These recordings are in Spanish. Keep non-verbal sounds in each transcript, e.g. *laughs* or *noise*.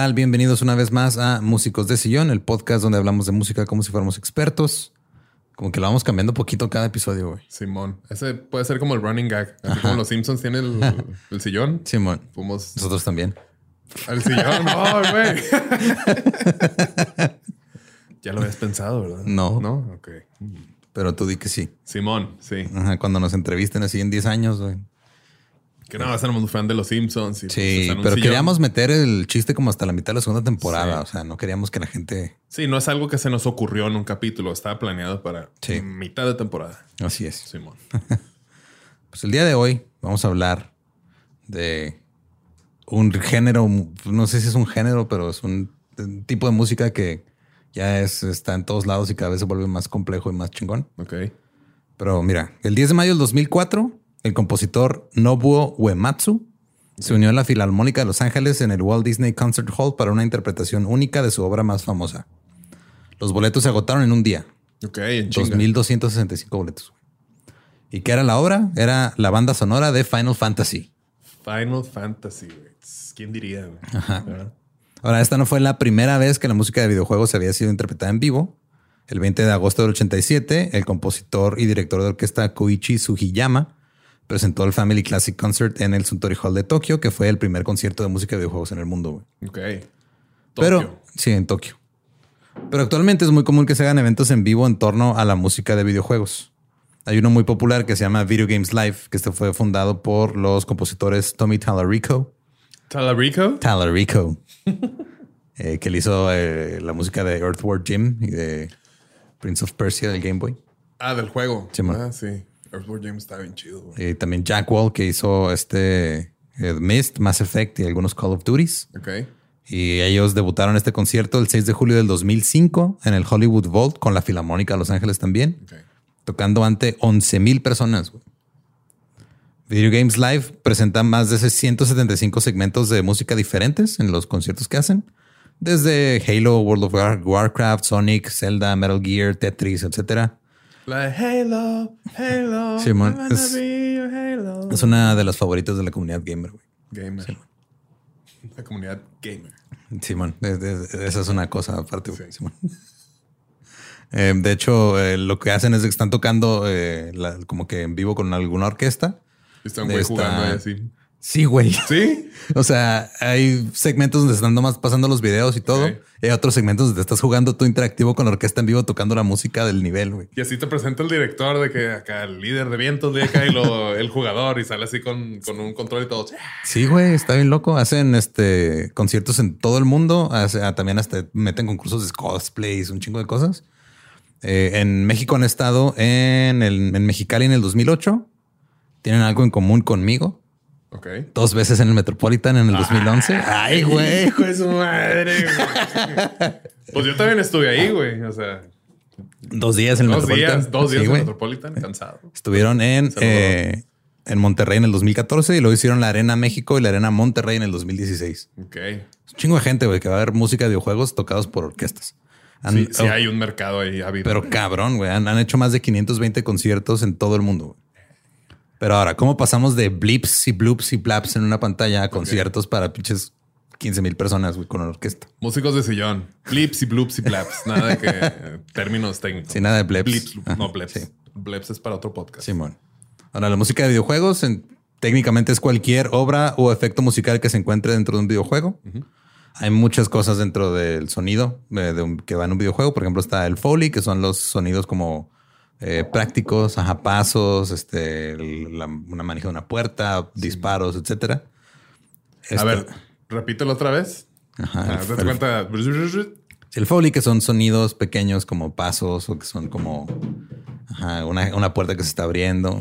Tal? Bienvenidos una vez más a Músicos de Sillón, el podcast donde hablamos de música como si fuéramos expertos. Como que lo vamos cambiando poquito cada episodio, güey. Simón. Ese puede ser como el running gag. Así como los Simpsons tienen el, *laughs* sillón. Simón. Nosotros también. El sillón. *laughs* No, güey. *laughs* ya lo habías pensado, ¿verdad? No. No, ok. Pero tú di que sí. Simón, sí. Cuando nos entrevisten así en 10 años, güey. Que no, éramos fan de los Simpsons. Y, sí, pues, pero queríamos meter el chiste como hasta la mitad de la segunda temporada. O sea, no queríamos que la gente. Sí, no es algo que se nos ocurrió en un capítulo. Estaba planeado para mitad de temporada. Así es. Simón. *laughs* pues el día de hoy vamos a hablar de un género. No sé si es un género, pero es un tipo de música que ya es, está en todos lados y cada vez se vuelve más complejo y más chingón. Ok. Pero mira, el 10 de mayo del 2004 el compositor Nobuo Uematsu se unió a la Filarmónica de Los Ángeles en el Walt Disney Concert Hall para una interpretación única de su obra más famosa. Los boletos se agotaron en un día. Ok, en 2.265 boletos. ¿Y qué era la obra? Era la banda sonora de Final Fantasy. Final Fantasy, ¿Quién diría? Ahora, esta no fue la primera vez que la música de videojuegos había sido interpretada en vivo. El 20 de agosto del 87, el compositor y director de orquesta Koichi Sugiyama presentó el Family Classic Concert en el Suntory Hall de Tokio, que fue el primer concierto de música de videojuegos en el mundo. Ok. Pero sí, en Tokio. Pero actualmente es muy común que se hagan eventos en vivo en torno a la música de videojuegos. Hay uno muy popular que se llama Video Games Live, que este fue fundado por los compositores Tommy Tallarico. ¿Tallarico? Tallarico. *laughs* Eh, que le hizo eh, la música de Earthworm Jim y de Prince of Persia del Game Boy. Ah, del juego. Sí, ah, sí. Earthworm Jim está bien chido. Y también Jack Wall, que hizo este eh, Mist, Mass Effect y algunos Call of Duties. Ok. Y ellos debutaron este concierto el 6 de julio del 2005 en el Hollywood Vault con la Filarmónica de Los Ángeles también, tocando ante 11 mil personas. Video Games Live presenta más de 175 segmentos de música diferentes en los conciertos que hacen, desde Halo, World of Warcraft, Sonic, Zelda, Metal Gear, Tetris, etcétera Halo, Halo. es, una de las favoritas de la comunidad gamer, Gamer. La comunidad gamer. Simón, esa es una cosa aparte, Simón. *laughs* Eh, de hecho, eh, lo que hacen es que están tocando eh, como que en vivo con alguna orquesta. Están jugando ahí así. Sí, güey. Sí. *laughs* o sea, hay segmentos donde están nomás pasando los videos y todo. Y hay otros segmentos donde estás jugando tú interactivo con la orquesta en vivo tocando la música del nivel, güey. Y así te presenta el director de que acá el líder de vientos de acá y lo, *laughs* el jugador y sale así con, un control y todo. Sí, güey, está bien loco. Hacen este conciertos en todo el mundo. Ah, también hasta meten concursos de cosplays, un chingo de cosas. Eh, en México han estado en, el, en Mexicali en el 2008. Tienen algo en común conmigo Dos veces en el Metropolitan en el 2011. Ay, güey, hijo de su madre. pues yo también estuve ahí, güey. O sea, dos días en el dos Metropolitan. Días, dos días en el Metropolitan, cansado. Estuvieron en, eh, en Monterrey en el 2014 y luego hicieron la Arena México y la Arena Monterrey en el 2016. Ok. un chingo de gente, güey, que va a haber música de videojuegos tocados por orquestas. sí, sí hay un mercado ahí Pero cabrón, güey. Han, han, hecho más de 520 conciertos en todo el mundo. Güey. Pero ahora, ¿cómo pasamos de blips y bloops y blaps en una pantalla a conciertos para pinches 15 mil personas con orquesta? Músicos de sillón, blips y bloops y blaps. Nada de que términos técnicos. Sí, nada de bleps. Blips, no bleps. Bleps es para otro podcast. Simón. Ahora, la música de videojuegos técnicamente es cualquier obra o efecto musical que se encuentre dentro de un videojuego. Hay muchas cosas dentro del sonido eh, de un- que va en un videojuego. Por ejemplo, está el Foley, que son los sonidos como eh, prácticos, ajá, pasos, este, la- una manija de una puerta, disparos, etcétera. A ver, repítelo otra vez. Ajá, Ah, el- cuenta. El Foley, que son sonidos pequeños como pasos o que son como ajá, una, una puerta que se está abriendo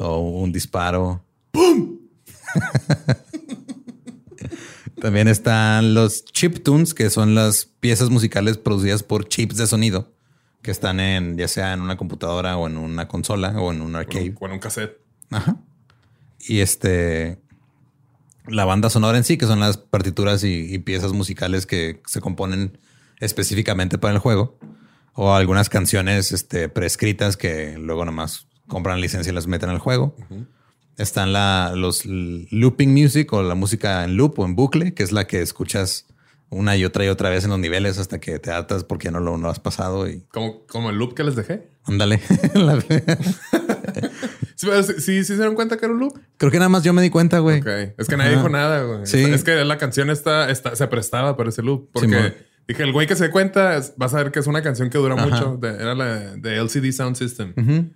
o un disparo. ¡Pum! *laughs* También están los chiptunes, que son las piezas musicales producidas por chips de sonido que están en ya sea en una computadora o en una consola o en un arcade. Con un cassette. Ajá. Y este. La banda sonora en sí, que son las partituras y, y piezas musicales que se componen específicamente para el juego. O algunas canciones este, prescritas que luego nomás compran licencia y las meten al juego. Están la, los looping music o la música en loop o en bucle, que es la que escuchas una y otra y otra vez en los niveles hasta que te hartas porque no lo no has pasado y Como, como el loop que les dejé. ándale. Sí, sí, se dieron cuenta que era un loop. Creo que nada más yo me di cuenta, güey. Ok. Es que nadie Ajá. dijo nada, güey. Sí. Es que la canción está, está, se prestaba para ese loop. Porque dije, el güey que se dé cuenta, vas a ver que es una canción que dura Ajá. mucho. De- era la de LCD Sound System. Ujú.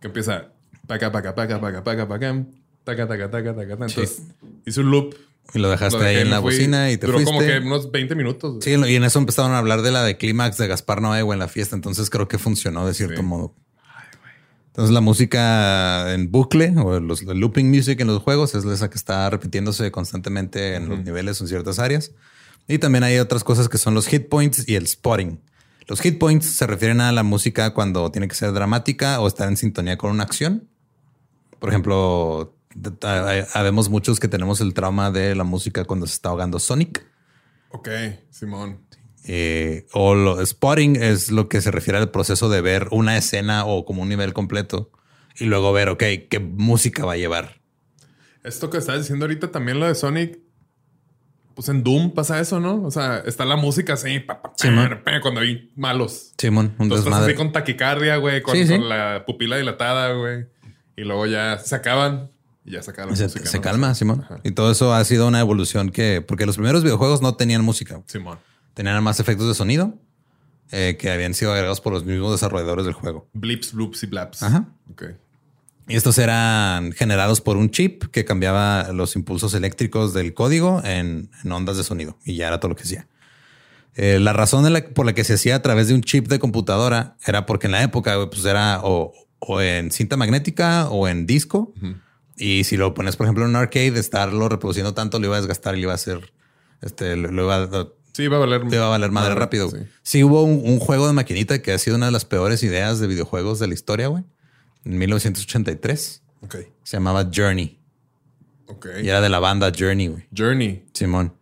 Que empieza paca, paca, paca, paca, paca, paca, taca, taca, taca, taca. Entonces hizo un loop. Y lo dejaste Lo ahí en la fui. bocina y te Duró fuiste. como que unos 20 minutos. Sí, y en eso empezaron a hablar de la de clímax de Gaspar Noé güey, en la fiesta. Entonces creo que funcionó de cierto Sí. modo. Entonces la música en bucle o los el looping music en los juegos es esa que está repitiéndose constantemente en los niveles en ciertas áreas. Y también hay otras cosas que son los hit points y el spotting. Los hit points se refieren a la música cuando tiene que ser dramática o estar en sintonía con una acción. Por ejemplo, habemos muchos que tenemos el trauma de la música cuando se está ahogando Sonic. Ok, Simón. Eh, o lo, spotting es lo que se refiere al proceso de ver una escena o como un nivel completo y luego ver, ok, qué música va a llevar. Esto que estás diciendo ahorita también lo de Sonic. Pues en Doom pasa eso, ¿no? O sea, está la música así, pa, pa, cuando hay malos. Simón, un Entonces estás desmadre. así con taquicardia, güey, con, Sí, sí. con la pupila dilatada, güey. Y luego ya se acaban y ya se la Se, música. se ¿no? calma, Simón. Ajá. Y todo eso ha sido una evolución que, porque los primeros videojuegos no tenían música, Simón. tenían más efectos de sonido eh, que habían sido agregados por los mismos desarrolladores del juego. Blips, bloops y blaps. Ajá. Ok. Y estos eran generados por un chip que cambiaba los impulsos eléctricos del código en, en ondas de sonido y ya era todo lo que hacía. Eh, la razón la- por la que se hacía a través de un chip de computadora era porque en la época pues era o, o en cinta magnética o en disco. Y si lo pones, por ejemplo, en un arcade, estarlo reproduciendo tanto lo iba a desgastar y le iba a hacer, este, lo, lo iba a, Sí, va a valer. te va a valer madre madre, rápido. sí. hubo un, un juego de maquinita que ha sido una de las peores ideas de videojuegos de la historia, güey. En 1983. Ok. Se llamaba Journey. Ok. Y era de la banda Journey, güey. Journey Simón.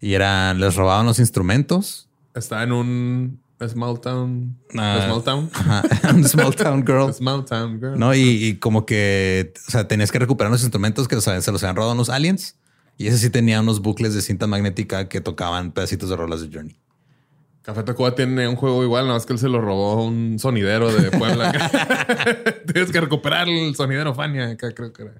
Y era, les robaban los instrumentos. está en un small town. Ah. small town. Ajá, *laughs* Small Town Girl. small town girl. No, y, y como que, o sea, tenías que recuperar los instrumentos que los- se los habían robado unos aliens. Y ese sí tenía unos bucles de cinta magnética que tocaban pedacitos de rolas de Journey. Café Tacuba tiene un juego igual, nada más que él se lo robó un sonidero de Puebla. *laughs* *laughs* Tienes que recuperar el sonidero Fania, acá creo que era.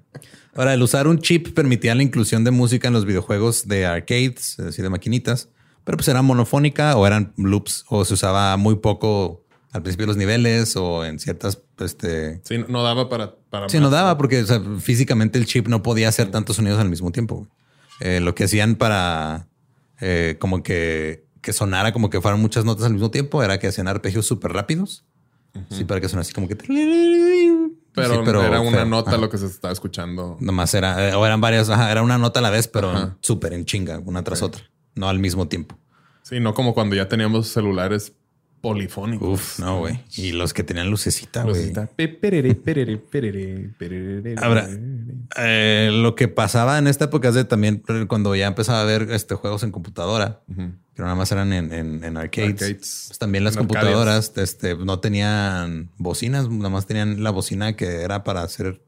Ahora, el usar un chip permitía la inclusión de música en los videojuegos de arcades, es decir, de maquinitas, pero pues era monofónica o eran loops o se usaba muy poco al principio de los niveles o en ciertas, este, Sí, no, daba para. para Sí, más. no daba porque o sea, físicamente el chip no podía hacer tantos sonidos al mismo tiempo. Eh, lo que hacían para eh, como que, que sonara como que fueran muchas notas al mismo tiempo era que hacían arpegios súper rápidos. Sí, para que sonara así como que. Pero, Sí, era una feo. nota Ajá. lo que se estaba escuchando. Nomás era, eh, o eran varias, ajá, era una nota a la vez, pero súper en chinga, una tras otra, no al mismo tiempo. Sí, no como cuando ya teníamos celulares polifónicos. Uf, no, güey. Y los que tenían lucecita, güey. Lucecita. Perere, perere, perere, perere. Ahora, Eh, lo que pasaba en esta época es de también cuando ya empezaba a ver este, juegos en computadora, Ujú. que nada más eran en, en- en arcades. Arcades. Pues también las En computadoras este, no tenían bocinas, nada más tenían la bocina que era para hacer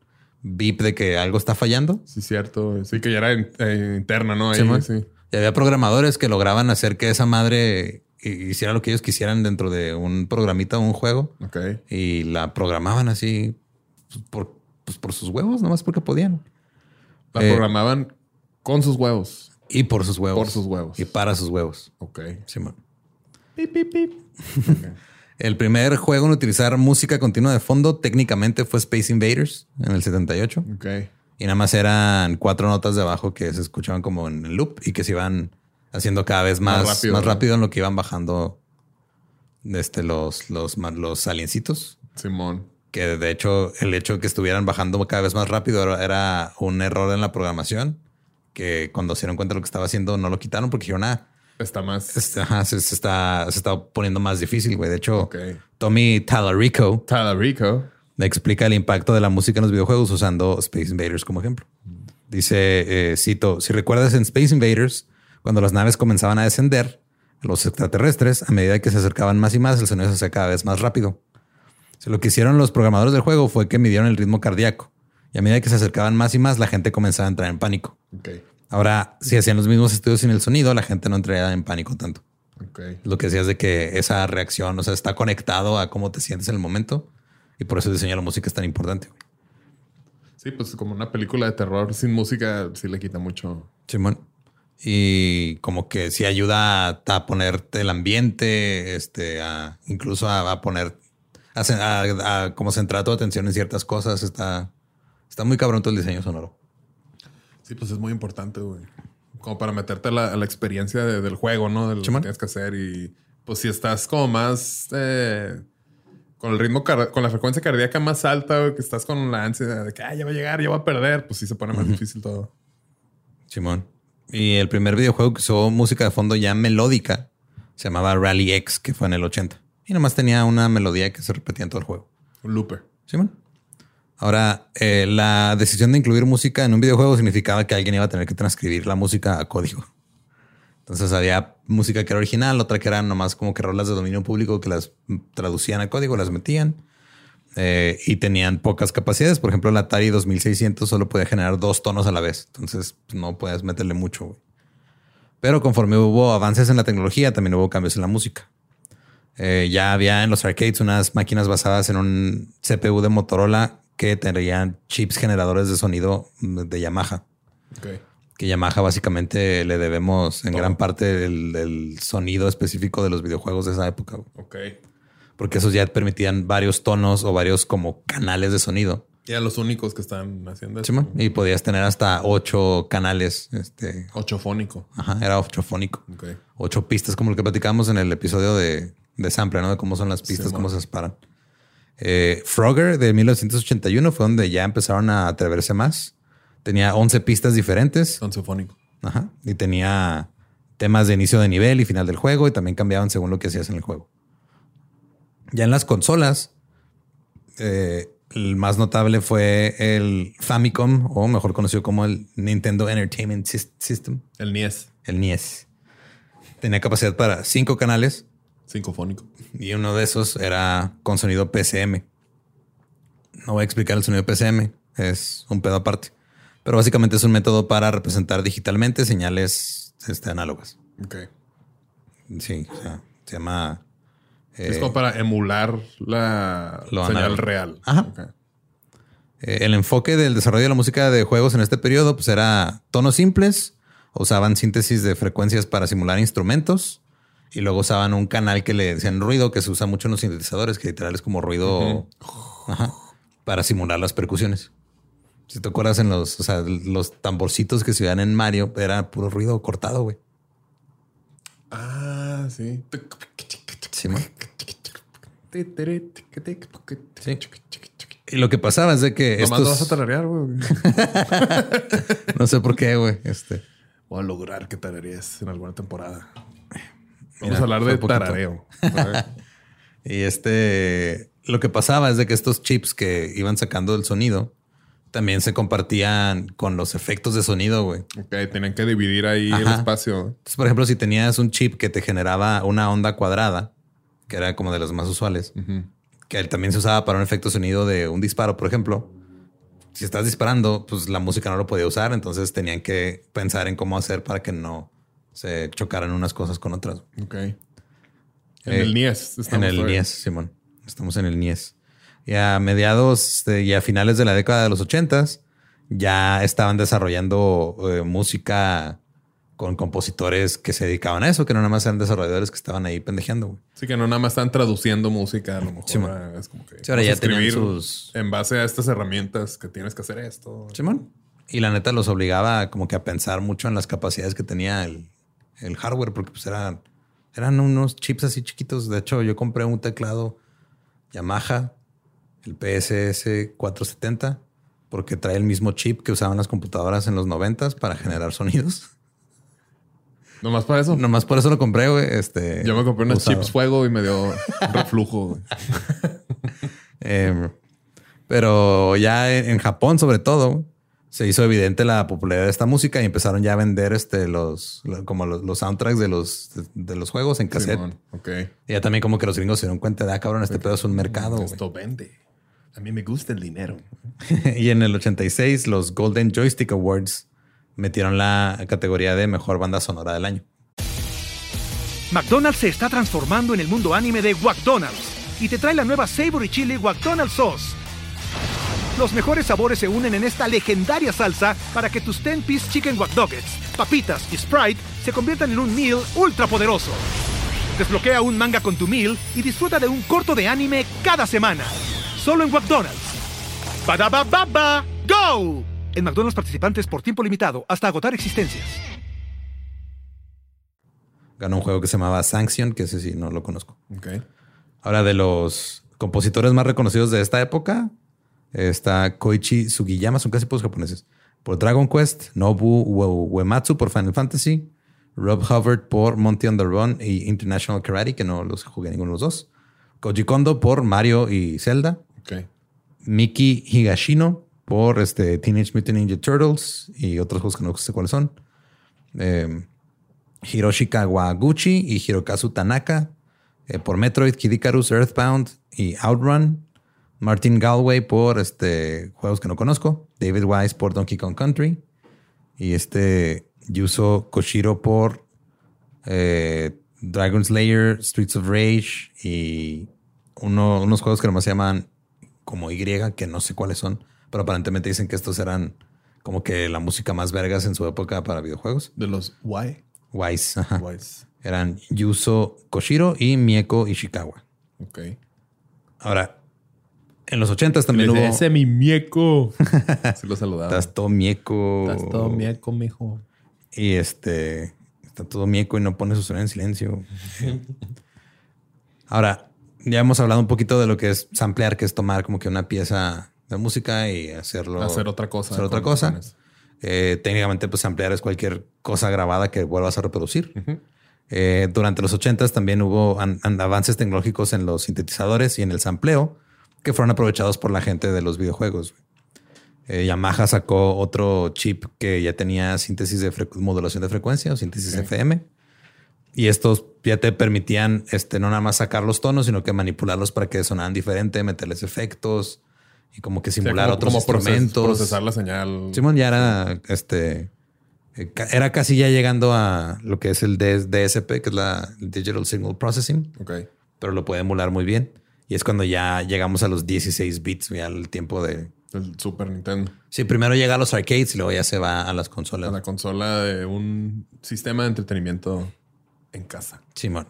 beep de que algo está fallando. Sí, cierto. Sí, que ya era eh, interna, ¿no? Ahí, Sí, sí. Y había programadores que lograban hacer que esa madre hi- hiciera lo que ellos quisieran dentro de un programita o un juego Ok. y la programaban así pues, por, pues, por sus huevos, nomás porque podían. La Eh, programaban con sus huevos. Y por sus huevos. Por sus huevos. Y para sus huevos. Ok. Simón. *laughs* El primer juego en utilizar música continua de fondo técnicamente fue Space Invaders en el 78. Ok. Y nada más eran cuatro notas de abajo que se escuchaban como en el loop y que se iban haciendo cada vez más, Más más rápido, rápido, ¿no? en lo que iban bajando este, los, los, los aliencitos. Simón. Que de hecho, el hecho de que estuvieran bajando cada vez más rápido era, un error en la programación. Que cuando se dieron cuenta de lo que estaba haciendo, no lo quitaron porque dijeron, ah, Está más. ajá, se, se está, se está poniendo más difícil, güey. De hecho, Ok. Tommy Tallarico Talarico. Explica el impacto de la música en los videojuegos usando Space Invaders como ejemplo. Dice, eh, cito, si recuerdas en Space Invaders, cuando las naves comenzaban a descender, los extraterrestres, a medida que se acercaban más y más, el sonido se hacía cada vez más rápido. Si lo que hicieron los programadores del juego fue que midieron el ritmo cardíaco. Y a medida que se acercaban más y más, la gente comenzaba a entrar en pánico. Ahora, si hacían los mismos estudios sin el sonido, la gente no entraría en pánico tanto. Lo que decías de que esa reacción, o sea, está conectado a cómo te sientes en el momento. Y por eso el diseño de la música es tan importante. güey. Sí, pues como una película de terror sin música, sí le quita mucho. Simón. Y como que sí ayuda a, a ponerte el ambiente, este, a, incluso a, a poner, a, como centrar tu atención en ciertas cosas. Está, está muy cabrón todo el diseño sonoro. Sí, pues es muy importante, güey. Como para meterte a la, la experiencia de- del juego, ¿no? De lo que tienes que hacer. Y pues si estás como más eh, con el ritmo, con la frecuencia cardíaca más alta, güey, que estás con la ansia de que "Ah, ya va a llegar, ya va a perder, pues sí se pone más difícil todo. Simón. Y el primer videojuego que usó música de fondo ya melódica se llamaba Rally X, que fue en el 80. Y nomás tenía una melodía que se repetía en todo el juego. Un looper. Simón. Ahora, eh, la decisión de incluir música en un videojuego significaba que alguien iba a tener que transcribir la música a código. Entonces había música que era original, otra que eran nomás como que rolas de dominio público que las traducían a código, las metían eh, y tenían pocas capacidades. Por ejemplo, el Atari 2600 solo podía generar dos tonos a la vez. Entonces no puedes meterle mucho. Pero conforme hubo avances en la tecnología, también hubo cambios en la música. Eh, ya había en los arcades unas máquinas basadas en un CPU de Motorola que tenían chips generadores de sonido de Yamaha. Ok. Que Yamaha básicamente le debemos en Todo. gran parte el, el sonido específico de los videojuegos de esa época. Ok. Porque esos ya permitían varios tonos o varios como canales de sonido. Y eran los únicos que están haciendo eso. Y podías tener hasta ocho canales. Este, Ochofónico. ajá, era ochofónico. Ok. Ocho pistas, como lo que platicamos en el episodio de, de Sample, ¿no? De cómo son las pistas, cómo se separan. Eh, Frogger de 1981 fue donde ya empezaron a atreverse más. Tenía 11 pistas diferentes. Onceofónico. Ajá. Y tenía temas de inicio de nivel y final del juego y también cambiaban según lo que hacías en el juego. Ya en las consolas, eh, el más notable fue el Famicom, o mejor conocido como el Nintendo Entertainment Sys- System, El NIES. el NES. Tenía capacidad para cinco canales Cinco-fónico. y uno de esos era con sonido PCM. No voy a explicar el sonido PCM, es un pedo aparte. Pero básicamente es un método para representar digitalmente señales este, análogas. Ok. Sí, o sea, se llama... es eh, como para emular la señal análogo. real. Ajá. Eh, el enfoque del desarrollo de la música de juegos en este periodo pues era tonos simples, usaban síntesis de frecuencias para simular instrumentos y luego usaban un canal que le decían ruido que se usa mucho en los sintetizadores, que literal es como ruido ajá, para simular las percusiones. Si te acuerdas en los, o sea, los tamborcitos que se veían en Mario, era puro ruido cortado, güey. Ah, sí. Sí. Y lo que pasaba es de que Nomás lo vas a estos... tararear, güey. *laughs* No sé por qué, güey. Este... Voy a lograr que tararees en alguna temporada. Vamos Mira, a hablar de tarareo. *laughs* Y este, lo que pasaba es de que estos chips que iban sacando el sonido también se compartían con los efectos de sonido, güey. ok, tienen que dividir ahí el espacio. Entonces, por ejemplo, si tenías un chip que te generaba una onda cuadrada, que era como de las más usuales, que también se usaba para un efecto de sonido de un disparo, por ejemplo. Si estás disparando, pues la música no lo podía usar, entonces tenían que pensar en cómo hacer para que no se chocaran unas cosas con otras. Ok. En Eh, el NIES. En el. NIES, Simón. Estamos en el NIES. Y a mediados de- y a finales de la década de los ochentas ya estaban desarrollando eh, música con compositores que se dedicaban a eso, que no nada más eran desarrolladores que estaban ahí pendejeando. Güey. Sí, que no nada más están traduciendo música, a lo mejor Sí, man. ah, es como que Sí, ahora ya escribir sus- en base a estas herramientas que tienes que hacer esto. Simón. Y la neta los obligaba como que a pensar mucho en las capacidades que tenía el, el hardware, porque pues eran, eran unos chips así chiquitos. De hecho, yo compré un teclado Yamaha, el PSS 470, porque trae el mismo chip que usaban las computadoras en los 90 para generar sonidos. *laughs* Nomás para eso. Nomás por eso lo compré, güey. Este, Yo me compré usado. chips fuego y me dio *laughs* reflujo. Eh, *laughs* pero ya en, en Japón, sobre todo, se hizo evidente la popularidad de esta música y empezaron ya a vender este, los, lo- como los, los soundtracks de los, de, los juegos en cassette. Ok. Y ya también como que los gringos se dieron cuenta de, ah, cabrón, este pedo es un mercado. güey". Esto vende. A mí me gusta el dinero. *laughs* y en el 86, los Golden Joystick Awards metieron la categoría de mejor banda sonora del año. McDonald's se está transformando en el mundo anime de McDonald's y te trae la nueva Savory Chili McDonald's Sauce. Los mejores sabores se unen en esta legendaria salsa para que tus 10-piece chicken wack papitas y Sprite se conviertan en un meal ultra poderoso. Desbloquea un manga con tu meal y disfruta de un corto de anime cada semana. Solo en McDonald's. Badaba baba, go! En McDonald's participantes por tiempo limitado hasta agotar existencias. Ganó un juego que se llamaba Sanction, que ese sí no lo conozco. Ok. Ahora, de los compositores más reconocidos de esta época, está Koichi Sugiyama, son casi todos japoneses. Por Dragon Quest, Nobu Ue- Uematsu por Final Fantasy, Rob Hubbard por Monty on the Run y International Karate, que no los jugué ninguno de los dos. Koji Kondo por Mario y Zelda. Miki Higashino por este, Teenage Mutant Ninja Turtles y otros juegos que no sé cuáles son. Eh, Hiroshi y Hirokazu Tanaka eh, por Metroid, Kid Earthbound y Outrun. Martin Galway por este, juegos que no conozco. David Wise por Donkey Kong Country. Y este Yuzo Koshiro por eh, Dragon Slayer, Streets of Rage y uno- unos juegos que nomás se llaman como Y, que no sé cuáles son, pero aparentemente dicen que estos eran como que la música más vergas en su época para videojuegos. De los Y. Wise, ajá. Wise. Eran Yuzo Koshiro y Mieko Ishikawa. Ok. Ahora, en los 80 también hubo... Ese mi mieco. *laughs* Sí lo saludaba. Estás todo Mieko. Estás todo mieco, mijo. Y este está todo mieco y no pone su celular en silencio. *laughs* Ahora, ya hemos hablado un poquito de lo que es samplear, que es tomar como que una pieza de música y hacerlo. Hacer otra cosa. Hacer otra cosa. Eh, técnicamente, pues samplear es cualquier cosa grabada que vuelvas a reproducir. Eh, durante los 80 también hubo an- an- avances tecnológicos en los sintetizadores y en el sampleo que fueron aprovechados por la gente de los videojuegos. Eh, Yamaha sacó otro chip que ya tenía síntesis de modulación de frecuencia o síntesis. FM. Y estos ya te permitían este, no nada más sacar los tonos, sino que manipularlos para que sonaran diferente, meterles efectos y como que O sea, simular como- otros como instrumentos. procesar la señal. Simón ya era este eh, era casi ya llegando a lo que es el DS DSP, que es la Digital Signal Processing, Ok. pero lo puede emular muy bien. Y es cuando ya llegamos a los 16 bits, ya el tiempo de. El Super Nintendo. Sí, primero llega a los arcades y luego ya se va a las A consolas. la consola de un sistema de entretenimiento en casa. Simón.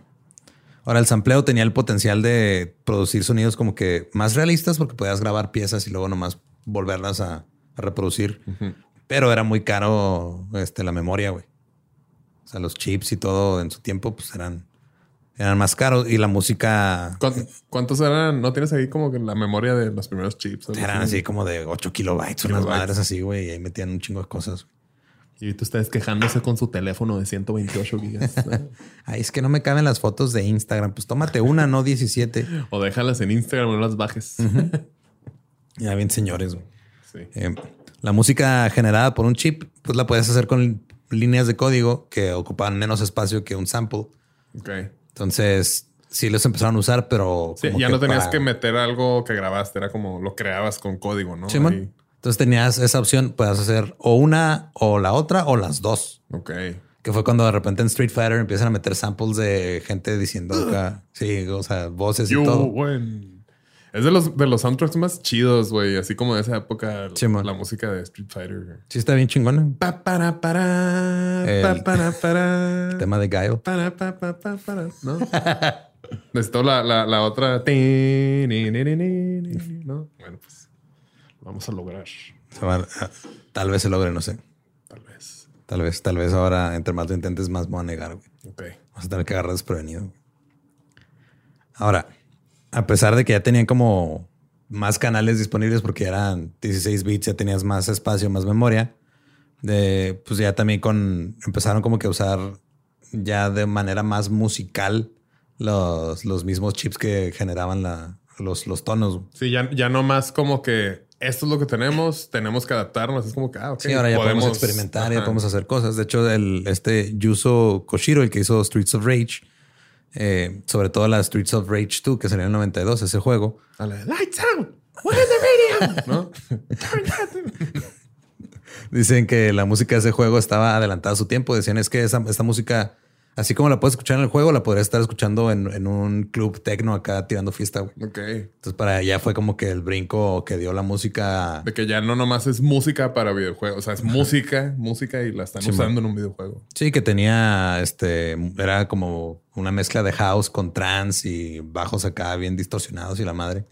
Ahora, el sampleo tenía el potencial de producir sonidos como que más realistas porque podías grabar piezas y luego nomás volverlas a, a reproducir. Pero era muy caro este, la memoria, güey. O sea, los chips y todo en su tiempo pues eran, eran más caros y la música ¿Cuántos, cuántos eran? ¿No tienes ahí como que la memoria de los primeros chips? eran así como de 8 kilobytes, unas madres así, güey, y ahí metían un chingo de cosas. Y tú estás quejándose con su teléfono de 128 gigas. *laughs* Ay, es que no me caben las fotos de Instagram. Pues tómate una, no 17. o déjalas en Instagram, no las bajes. *laughs* Ya bien, señores. Sí. Eh, la música generada por un chip, pues la puedes hacer con líneas de código que ocupaban menos espacio que un sample. Ok. Entonces, sí los empezaron a usar, pero. Sí, ya no tenías para- que meter algo que grabaste, era como lo creabas con código, ¿no? Simón. Ahí. Entonces tenías esa opción, puedes hacer o una o la otra o las dos. Ok. Que fue cuando de repente en Street Fighter empiezan a meter samples de gente diciendo acá, *gasps* sí, o sea, voces y You todo. win. Es de los, de los soundtracks más chidos, güey. Así como de esa época, Sí, la música de Street Fighter. güey. Sí, está bien chingona. Pa, para, para, El- pa, para, para. El *laughs* tema de Guile. Para, pa, pa, pa, para. ¿No? *laughs* Necesito la, la, la otra. ¿No? Bueno, pues vamos a lograr. Ah, Tal vez se logre, no sé. Tal vez. Tal vez, tal vez ahora, entre más lo intentes, más me voy a negar, güey. Ok. Vas a tener que agarrar desprevenido. güey. Ahora, a pesar de que ya tenían como más canales disponibles porque eran 16 bits, ya tenías más espacio, más memoria, de, pues ya también con empezaron como que a usar ya de manera más musical los, los mismos chips que generaban la, los, los tonos. Sí, ya, ya no más como que esto es lo que tenemos, tenemos que adaptarnos. Es como que, ah, ok. Sí, ahora ya podemos, experimentar, ya podemos hacer cosas. De hecho, el, este Yuzo Koshiro, el que hizo Streets of Rage, eh, sobre todo la Streets of Rage 2, que salió en el 92, ese juego, A la de, Lights out. What is the *laughs* radio? ¿No? Dicen que la música de ese juego estaba adelantada a su tiempo. Decían es que esa- esta música, así como la puedes escuchar en el juego, la podrías estar escuchando en, en un club tecno acá tirando fiesta. güey. Ok. Entonces para allá fue como que el brinco que dio la música. De que ya no nomás es música para videojuegos. O sea, es música, música y la están Sí, usando en un videojuego. Sí, que tenía este, era como una mezcla de house con trance y bajos acá bien distorsionados y la madre.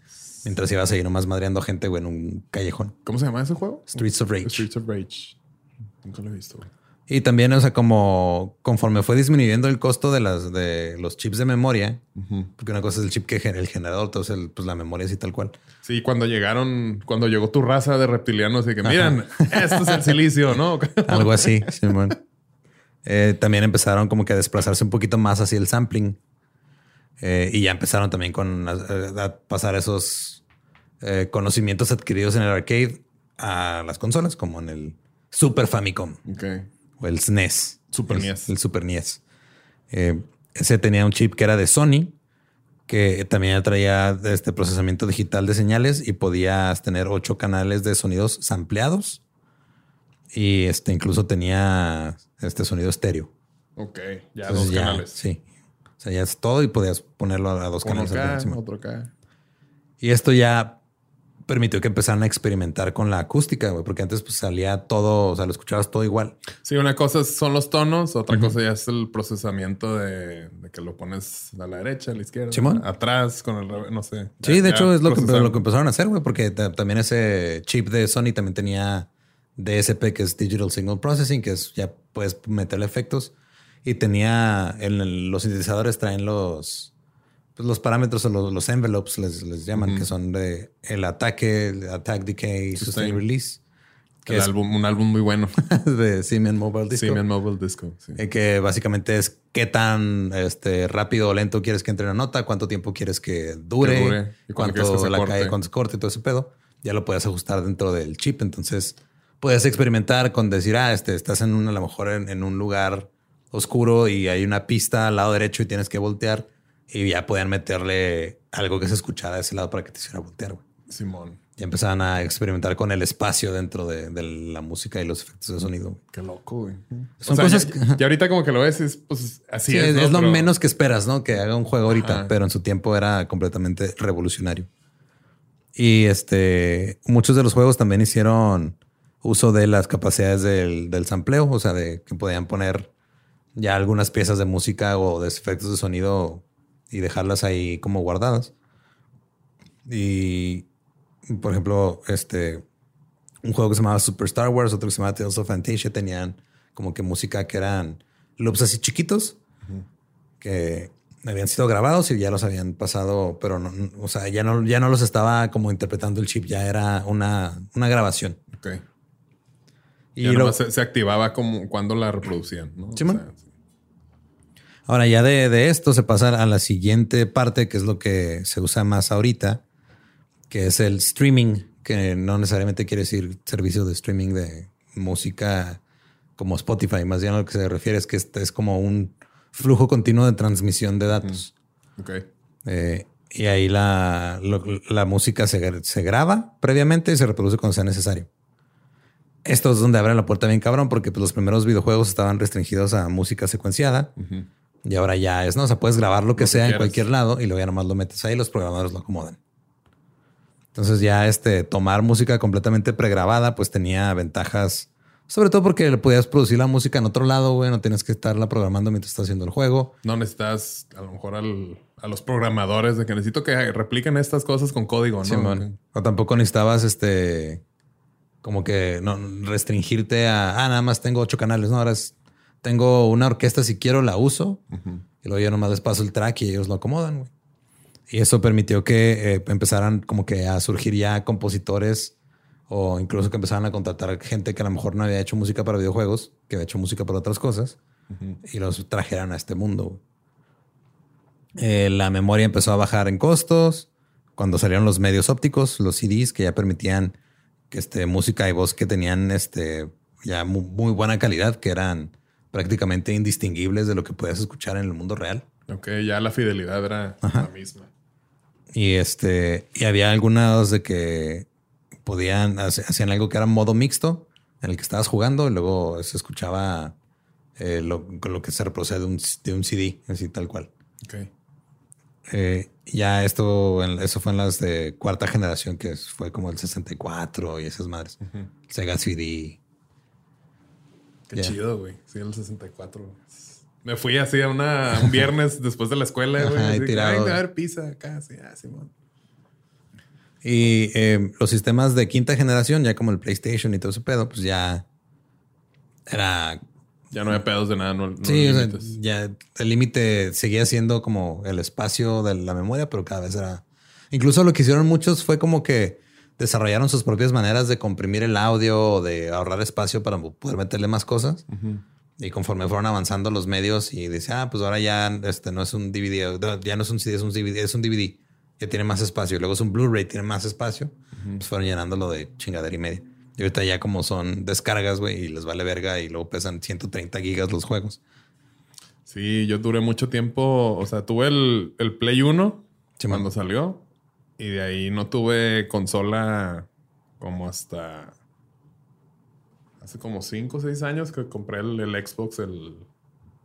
Mientras ibas ahí nomás madreando gente güey, en un callejón. ¿Cómo se llama ese juego? Streets of Rage. Streets of Rage. Nunca lo he visto. güey. Y también, o sea, como conforme fue disminuyendo el costo de las de los chips de memoria, porque una cosa es el chip que genera el generador, entonces el- pues la memoria así tal cual. Sí, cuando llegaron, cuando llegó tu raza de reptilianos y que miren, esto es el silicio, ¿no? *laughs* Algo así, Simón. Eh, también empezaron como que a desplazarse un poquito más hacia el sampling. Eh, y ya empezaron también con a, a pasar esos eh, conocimientos adquiridos en el arcade a las consolas, como en el Super Famicom ok. O el SNES. Super el, NES. El Super NES. Eh, ese tenía un chip que era de Sony, que también traía este procesamiento digital de señales y podías tener ocho canales de sonidos sampleados. Y este incluso tenía este sonido estéreo. Ok. Ya Entonces dos ya, canales. Sí. O sea, ya es todo y podías ponerlo a dos Uno canales. al acá, otro acá. Y esto ya permitió que empezaran a experimentar con la acústica, güey, porque antes pues salía todo, o sea, lo escuchabas todo igual. Sí, una cosa son los tonos, otra cosa ya es el procesamiento de, de que lo pones a la derecha, a la izquierda, atrás, con el revés, no sé. Sí, Ya- de hecho es lo que, lo que empezaron a hacer, güey, porque ta- también ese chip de Sony también tenía DSP, que es Digital Signal Processing, que es ya puedes meterle efectos. Y tenía en los sintetizadores traen los, pues, los parámetros o los, los envelopes, les, les llaman, que son de el ataque, el attack, decay, sustain, release, que El es álbum, un álbum muy bueno. *laughs* de Siemens Mobile Disco. Siemens Mobile Disco. sí. Eh, que básicamente es qué tan este, rápido o lento quieres que entre una nota, cuánto tiempo quieres que dure, Que dure, y cuándo quieres cuánto que la corte. cae, cuánto se corte y todo ese pedo. Ya lo puedes ajustar dentro del chip. Entonces puedes experimentar con decir, ah, este, estás en un, a lo mejor en, en un lugar oscuro y hay una pista al lado derecho y tienes que voltear y ya pueden meterle algo que se escuchara de ese lado para que te hiciera voltear. güey. Simón. Ya empezaban a experimentar con el espacio dentro de, de la música y los efectos de sonido. güey. Qué loco, güey. Son O sea, cosas ya, que- ya ahorita como que lo ves, es pues así Sí, es. es, ¿no? es lo Pero- menos que esperas, ¿no? Que haga un juego ahorita, Ajá. pero en su tiempo era completamente revolucionario. Y este, muchos de los juegos también hicieron uso de las capacidades del, del sampleo, o sea, de que podían poner ya algunas piezas de música o de efectos de sonido y dejarlas ahí como guardadas. Y, por ejemplo, este, un juego que se llamaba Super Star Wars, otro que se llamaba Tales of Fantasia, tenían como que música que eran loops así chiquitos que habían sido grabados y ya los habían pasado, pero no, o sea, ya no, ya no los estaba como interpretando el chip, ya era una, una grabación. Ok. Y lo- se, se activaba como cuando la reproducían, ¿no? O Sí, man. sea, sí. Ahora ya de, de esto se pasa a la siguiente parte, que es lo que se usa más ahorita, que es el streaming, que no necesariamente quiere decir servicio de streaming de música como Spotify, más bien a lo que se refiere es que este es como un flujo continuo de transmisión de datos. Ok. Eh, y ahí la, lo- la música se, se graba previamente y se reproduce cuando sea necesario. Esto es donde abre la puerta bien cabrón, porque pues, los primeros videojuegos estaban restringidos a música secuenciada. Y ahora ya es, ¿no? O sea, puedes grabar lo que Lo que sea en cualquier lado y luego ya nomás lo metes ahí y los programadores lo acomodan. Entonces ya este tomar música completamente pregrabada pues tenía ventajas, sobre todo porque le podías producir la música en otro lado, güey, no tienes que estarla programando mientras estás haciendo el juego. No necesitas a lo mejor a los programadores de que necesito que repliquen estas cosas con código, ¿no? O tampoco necesitabas este como que no restringirte a ah, nada más tengo ocho canales, no, ahora tengo una orquesta si quiero la uso y luego yo nomás les paso el track y ellos lo acomodan, güey. Y eso permitió que eh, empezaran como que a surgir ya compositores o incluso que empezaran a contratar gente que a lo mejor no había hecho música para videojuegos, que había hecho música para otras cosas y los trajeran a este mundo. Eh, la memoria empezó a bajar en costos cuando salieron los medios ópticos, los CDs que ya permitían que este, música y voz que tenían este, ya muy, buena calidad, que eran prácticamente indistinguibles de lo que podías escuchar en el mundo real. Ok, ya la fidelidad era la misma. Y este, y había algunas de que podían, hacían algo que era modo mixto, en el que estabas jugando y luego se escuchaba eh, lo, lo, que se reproduce de un, de un CD, así tal cual. Okay. Eh, ya esto, eso fue en las de cuarta generación, que fue como el 64 y esas madres. Sega CD. Qué chido, güey. Sí, el 64. Me fui así a una, un viernes *laughs* después de la escuela, güey. Y tirado. a ver pizza acá, sí, ah, Y eh, los sistemas de quinta generación, ya como el PlayStation y todo ese pedo, pues ya era. Ya no había pedos de nada, no, Sí, ya el límite seguía siendo como el espacio de la memoria, pero cada vez era. Incluso lo que hicieron muchos fue como que desarrollaron sus propias maneras de comprimir el audio o de ahorrar espacio para poder meterle más cosas. Y conforme fueron avanzando los medios y dice, ah, pues ahora ya este no es un DVD, ya no es un CD, es un DVD, es un DVD. Ya tiene más espacio. Y luego es un Blu-ray, tiene más espacio. Pues fueron llenándolo de chingadera y media. Y ahorita ya como son descargas, güey, y les vale verga y luego pesan 130 gigas los juegos. Sí, yo duré mucho tiempo, o sea, tuve el, el Play 1 cuando salió y de ahí no tuve consola como hasta hace como 5 o 6 años que compré el, Xbox, el...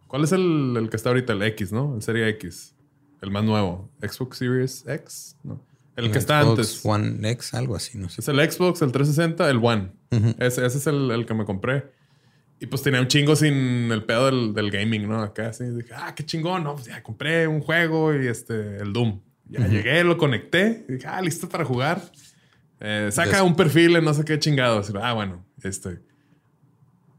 ¿Cuál es el, que está ahorita? El X, ¿no? El Serie X. El más nuevo. Xbox Series X, ¿no? El, que está antes. One X, algo así, no sé. Es el Xbox, el 360, el One. ese, es el, que me compré. Y pues tenía un chingo sin el pedo del, gaming, ¿no? Acá así. Dije, ah, qué chingón, ¿no? Pues ya compré un juego y este, el Doom. Ya llegué, lo conecté. Dije, ah, listo para jugar. Eh, saca un perfil en no sé qué chingados. Ah, bueno, este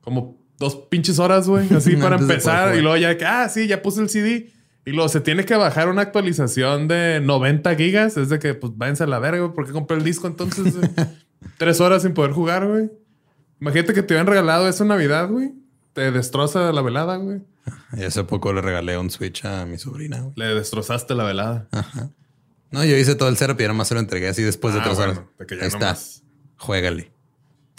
como dos pinches horas, güey, *laughs* así para empezar. y luego ya, ah, sí, ya puse el CD. Y luego se tiene que bajar una actualización de 90 gigas. Es de que, pues, váyanse a la verga, güey. ¿Por qué compré el disco entonces? *laughs* Tres horas sin poder jugar, güey. Imagínate que te habían regalado eso en Navidad, güey. Te destroza la velada, güey. Y hace poco le regalé un Switch a mi sobrina, güey. Le destrozaste la velada. Ajá. No, yo hice todo el cero, pero más se lo entregué así después de ah, tres horas. Ahí está. Juégale.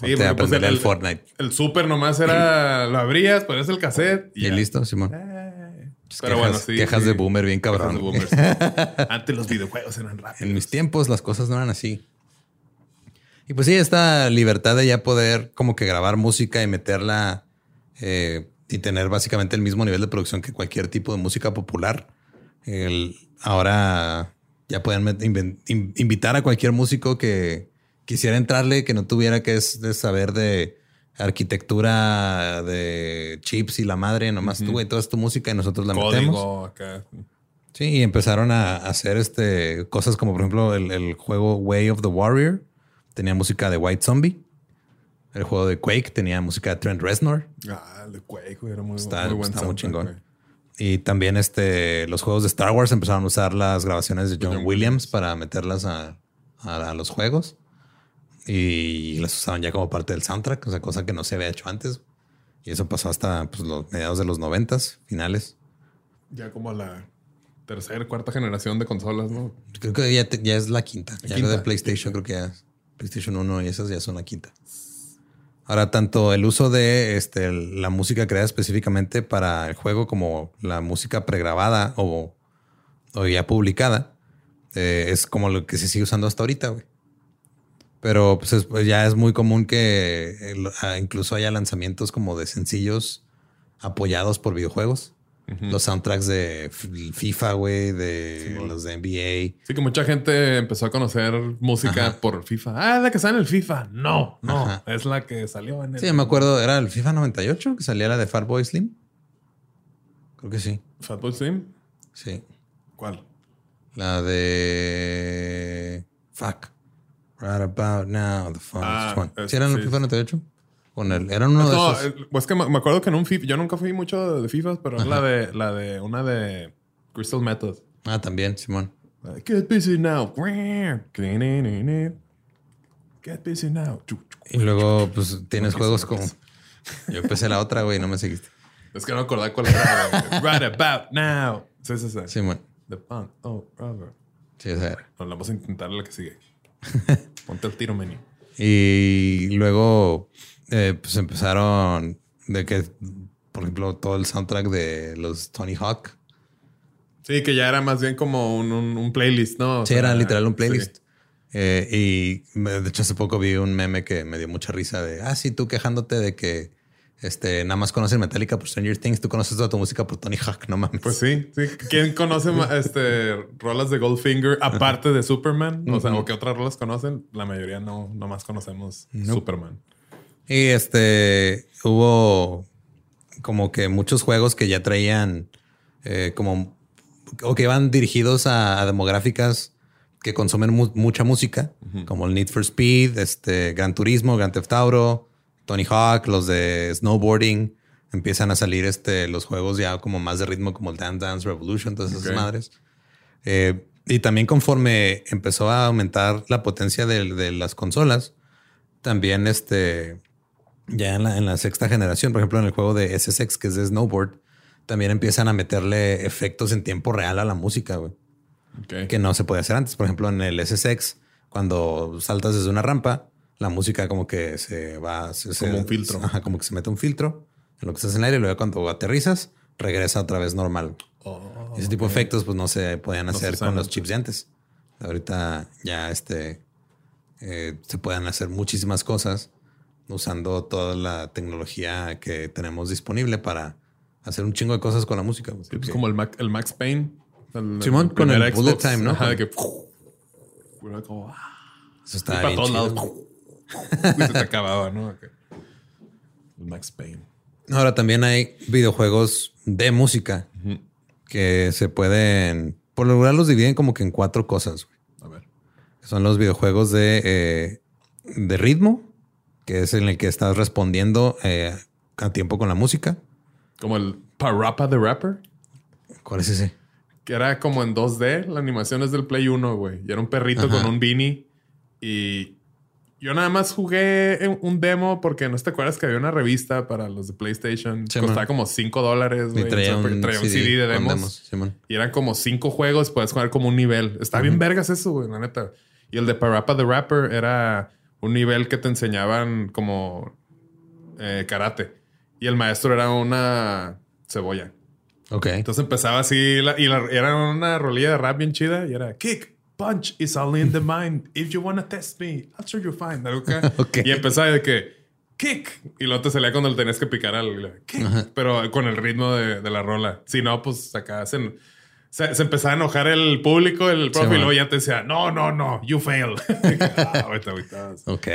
Sí, pues el, Fortnite. El super nomás era, *clears throat* lo abrías, ponías el cassette y, listo, Simón. Eh, pero bueno, sí. Quejas de boomer bien cabrón. *laughs* Antes los videojuegos eran rápidos. En mis tiempos las cosas no eran así. Y pues sí, esta libertad de ya poder como que grabar música y meterla eh, y tener básicamente el mismo nivel de producción que cualquier tipo de música popular. ahora ya pueden invitar a cualquier músico que, quisiera entrarle que no tuviera que saber de arquitectura de chips y la madre, nomás tú, y toda tu música y nosotros la metemos. Sí, y empezaron a hacer este cosas como por ejemplo el, juego Way of the Warrior tenía música de White Zombie. El juego de Quake tenía música de Trent Reznor. Ah, el de Quake era muy, está, muy Está muy chingón. Y también este, los juegos de Star Wars empezaron a usar las grabaciones de John, Williams, para meterlas a, a, los juegos y las usaban ya como parte del soundtrack, o sea, cosa que no se había hecho antes. Y eso pasó hasta pues, los mediados de los noventas, finales. Ya como la tercera, cuarta generación de consolas, ¿no? Creo que ya, ya es la quinta. ya de PlayStation, creo que ya PlayStation 1 y esas ya son la quinta. Ahora, tanto el uso de este, la música creada específicamente para el juego como la música pregrabada o, o ya publicada eh, es como lo que se sigue usando hasta ahorita, güey. Pero pues, pues, ya es muy común que ah, incluso haya lanzamientos como de sencillos apoyados por videojuegos. Los soundtracks de FIFA, güey, de los de NBA. Sí, que mucha gente empezó a conocer música por FIFA. Ah, es la que sale en el FIFA. No, no. Ajá. Es la que salió en el. Sí, me acuerdo, era el FIFA 98 que salía la de Fatboy Slim. Creo que sí. Fatboy Slim. Sí. ¿Cuál? La de. Fuck. Right about now, the fun Ah, ¿Sí eran el sí. FIFA 98? Con eran uno de No, esos. eh, pues que me, me acuerdo que en un FIFA. Yo nunca fui mucho de FIFA, pero es la de, la de una de Crystal Method. Ah, también, Simón. De, Get busy now. Get busy now. Y luego, pues tienes juegos como. *laughs* Yo empecé la otra, güey, no me seguiste. Es que no me acordaba cuál era. right about now. Sí, sí, sí. Simón. The punk. Oh, rubber. Sí, esa era. Vamos a intentar la que sigue. *laughs* Ponte el tiro, menú. Y luego, eh, pues empezaron de que, por ejemplo, todo el soundtrack de los Tony Hawk. Sí, que ya era más bien como un, un- un playlist, ¿no? O Sí, sea, era literal un sí. playlist. Eh, y me- de hecho, hace poco vi un meme que me dio mucha risa de, ah, sí, tú quejándote de que este, nada más conoces Metallica por Stranger Things, tú conoces toda tu música por Tony Hawk, no mames. Pues sí, sí. ¿Quién conoce este, rolas de Goldfinger aparte de Superman? O sea, o que otras rolas conocen. La mayoría no, nomás conocemos Superman. Y este, hubo como que muchos juegos que ya traían eh, como, o que iban dirigidos a, a demográficas que consumen mu- mucha música, como el Need for Speed, este, Gran Turismo, Grand Theft Auto, Tony Hawk, los de snowboarding. Empiezan a salir este, los juegos ya como más de ritmo, como el Dance Dance Revolution, todas esas madres. Eh, y también conforme empezó a aumentar la potencia de, de las consolas, también este, ya en la, en la sexta generación, por ejemplo, en el juego de SSX, que es de snowboard, también empiezan a meterle efectos en tiempo real a la música, güey, que no se podía hacer antes. Por ejemplo, en el SSX, cuando saltas desde una rampa, la música como que se va... se- se- Como un filtro. Ajá, como que se mete un filtro en lo que estás en el aire y luego cuando aterrizas, regresa otra vez normal. Oh, Ese tipo de efectos pues no se podían No se hacer con los chips de antes. Ahorita ya este eh, se pueden hacer muchísimas cosas usando toda la tecnología que tenemos disponible para hacer un chingo de cosas con la música. güey. Sí, pues como el, Mac- el Max Payne. El, Simón, con el bullet time, ¿no? Ajá, de que... Como... ah, eso y está para todos lados. Se te acababa, ¿no? El Max Payne. Ahora también hay videojuegos de música que se pueden, por lo general los dividen como que en cuatro cosas. güey. A ver. Son los videojuegos de, eh, de ritmo, que es en el que estás respondiendo eh, a tiempo con la música. Como el Parappa the Rapper. ¿Cuál es ese? Que era como en 2D. La animación es del Play 1, güey. Y era un perrito Ajá. con un beanie. Y yo nada más jugué un demo porque no te acuerdas que había una revista para los de PlayStation. Sí, Costaba man. como 5 dólares, Y traía O sea, un, traía CD, de demos. Y eran como cinco juegos, puedes jugar como un nivel. Está bien vergas eso, güey, la neta. Y el de Parappa the Rapper era un nivel que te enseñaban como eh, karate. Y el maestro era una cebolla. Ok. Entonces empezaba así la- y la- era una rolilla de rap bien chida y era kick, punch is all in the mind. If you wanna test me, I'll show you fine. Algo acá. *laughs* Ok. Y empezaba de que kick y luego te salía cuando le tenías que picar al kick, pero con el ritmo de, de la rola. Si no, pues acá se, se, se empezaba a enojar el público, el profe, y man. luego ya te decía, no, no, no, you fail. *laughs* ah, ahorita, ahorita. Ok.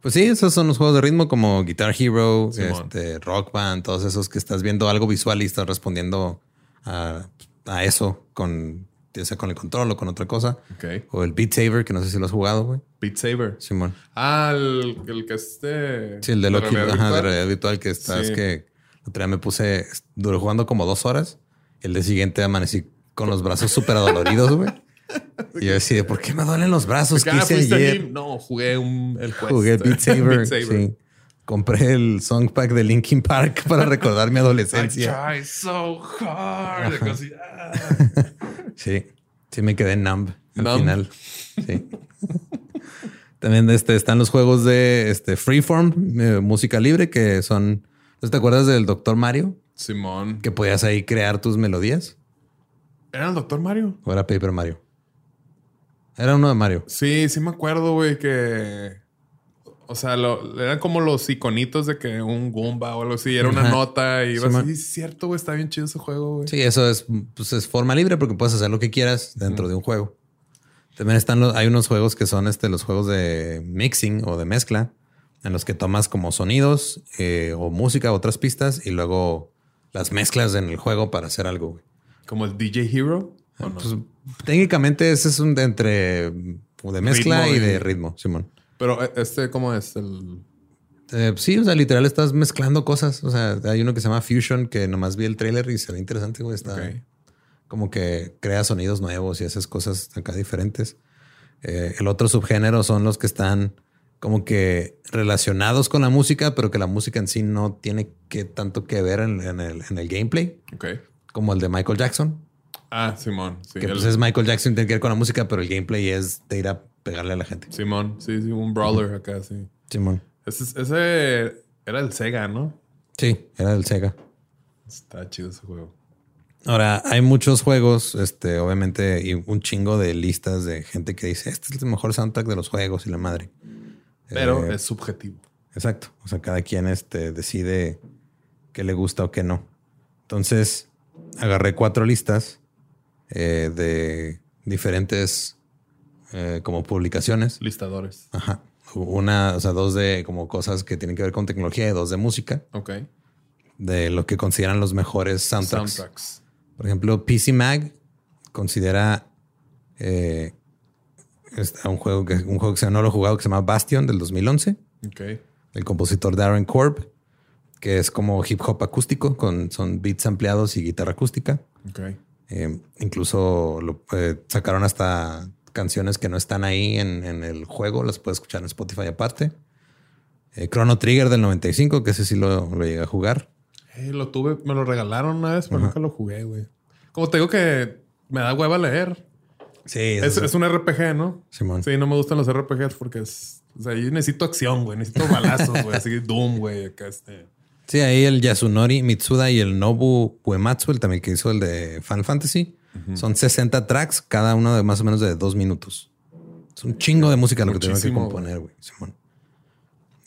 Pues sí, esos son los juegos de ritmo como Guitar Hero, Simón. este, Rock Band, todos esos que estás viendo algo visual y estás respondiendo a, a eso con, ya sea con el control o con otra cosa. Ok. O el Beat Saber, que no sé si lo has jugado, güey. Beat Saber. Simón. Ah, el, el que esté. Sí, el de Loki, realidad ajá, de virtual. realidad virtual que estás Sí. que otro día me puse, duré jugando como dos horas. El día siguiente amanecí con los brazos súper adoloridos, güey. *laughs* Y yo decía, ¿por qué me duelen los brazos? ¿Qué Ah, hice ¿fuiste al ayer? No, jugué un, el. Jugué Beat Saber. *laughs* Beat Saber. sí. Compré el song pack de Linkin Park *laughs* para recordar mi I adolescencia. try so hard. Ah. Sí, sí me quedé numb al Numb. final. Sí. También este, están los juegos de este, Freeform, eh, música libre, que son... ¿no ¿Te acuerdas del Doctor Mario? Simón. Que podías ahí crear tus melodías. ¿Era el Doctor Mario? ¿O era Paper Mario? Era uno de Mario. Sí, sí me acuerdo, güey, que... O sea, lo, eran como los iconitos de que un Goomba o algo así, era una nota y iba Sí, así. Es cierto, güey, está bien chido ese juego, güey. Sí, eso es, pues es forma libre porque puedes hacer lo que quieras dentro de un juego. También están los, hay unos juegos que son este, los juegos de mixing o de mezcla, en los que tomas como sonidos eh, o música, otras pistas, y luego las mezclas en el juego para hacer algo. güey. Como el DJ Hero. ¿o no? Pues, técnicamente ese es un de entre de mezcla Ritmo y de ritmo, Simón. Pero eh, este, ¿cómo es? El... Eh, sí, o sea, literal estás mezclando cosas. O sea, hay uno que se llama Fusion que nomás vi el trailer y se ve interesante, güey. Está como que crea sonidos nuevos y haces cosas acá diferentes. Eh, el otro subgénero son los que están como que relacionados con la música, pero que la música en sí no tiene que tanto que ver en, en el, en el gameplay, Ok. como el de Michael Jackson. Ah, Simón. Sí, que el- pues es Michael Jackson, tiene que ver con la música, pero el gameplay es de ir a pegarle a la gente. Simón. Sí, sí, un brawler acá, sí. Simón. Ese, ese era el Sega, ¿no? Sí, era del Sega. Está chido ese juego. Ahora, hay muchos juegos, este, obviamente, y un chingo de listas de gente que dice, este es el mejor soundtrack de los juegos y la madre. Pero Eh, es subjetivo. Exacto. O sea, cada quien este, decide qué le gusta o qué no. Entonces, agarré cuatro listas eh, de diferentes eh, como publicaciones. Listadores. Ajá. Una, o sea, dos de como cosas que tienen que ver con tecnología y dos de música, Ok. de lo que consideran los mejores soundtracks. Soundtracks. Por ejemplo, PC Mag considera eh, este, un, juego que, un juego que se- no lo he jugado que se llama Bastion del 2011, Ok. del compositor Darren Korb, que es como hip hop acústico, con, son beats ampliados y guitarra acústica. Ok. Eh, incluso lo, eh, sacaron hasta canciones que no están ahí en, en el juego, las puedes escuchar en Spotify aparte. Eh, Chrono Trigger del 95, que ese sí lo, lo llegué a jugar. Lo tuve, me lo regalaron una vez, pero nunca lo jugué, güey. Como te digo que me da hueva leer. Sí, Es, es un RPG, ¿no? Simón. Sí, no me gustan los RPGs porque es. O sea, yo necesito acción, güey. Necesito balazos, güey. Así Doom, güey. Acá este. Sí, ahí el Yasunori Mitsuda y el Nobu Uematsu, el también que hizo el de Final Fantasy, son 60 tracks, cada uno de más o menos de dos minutos. Es un chingo de música lo que tengo que componer, güey. Simón.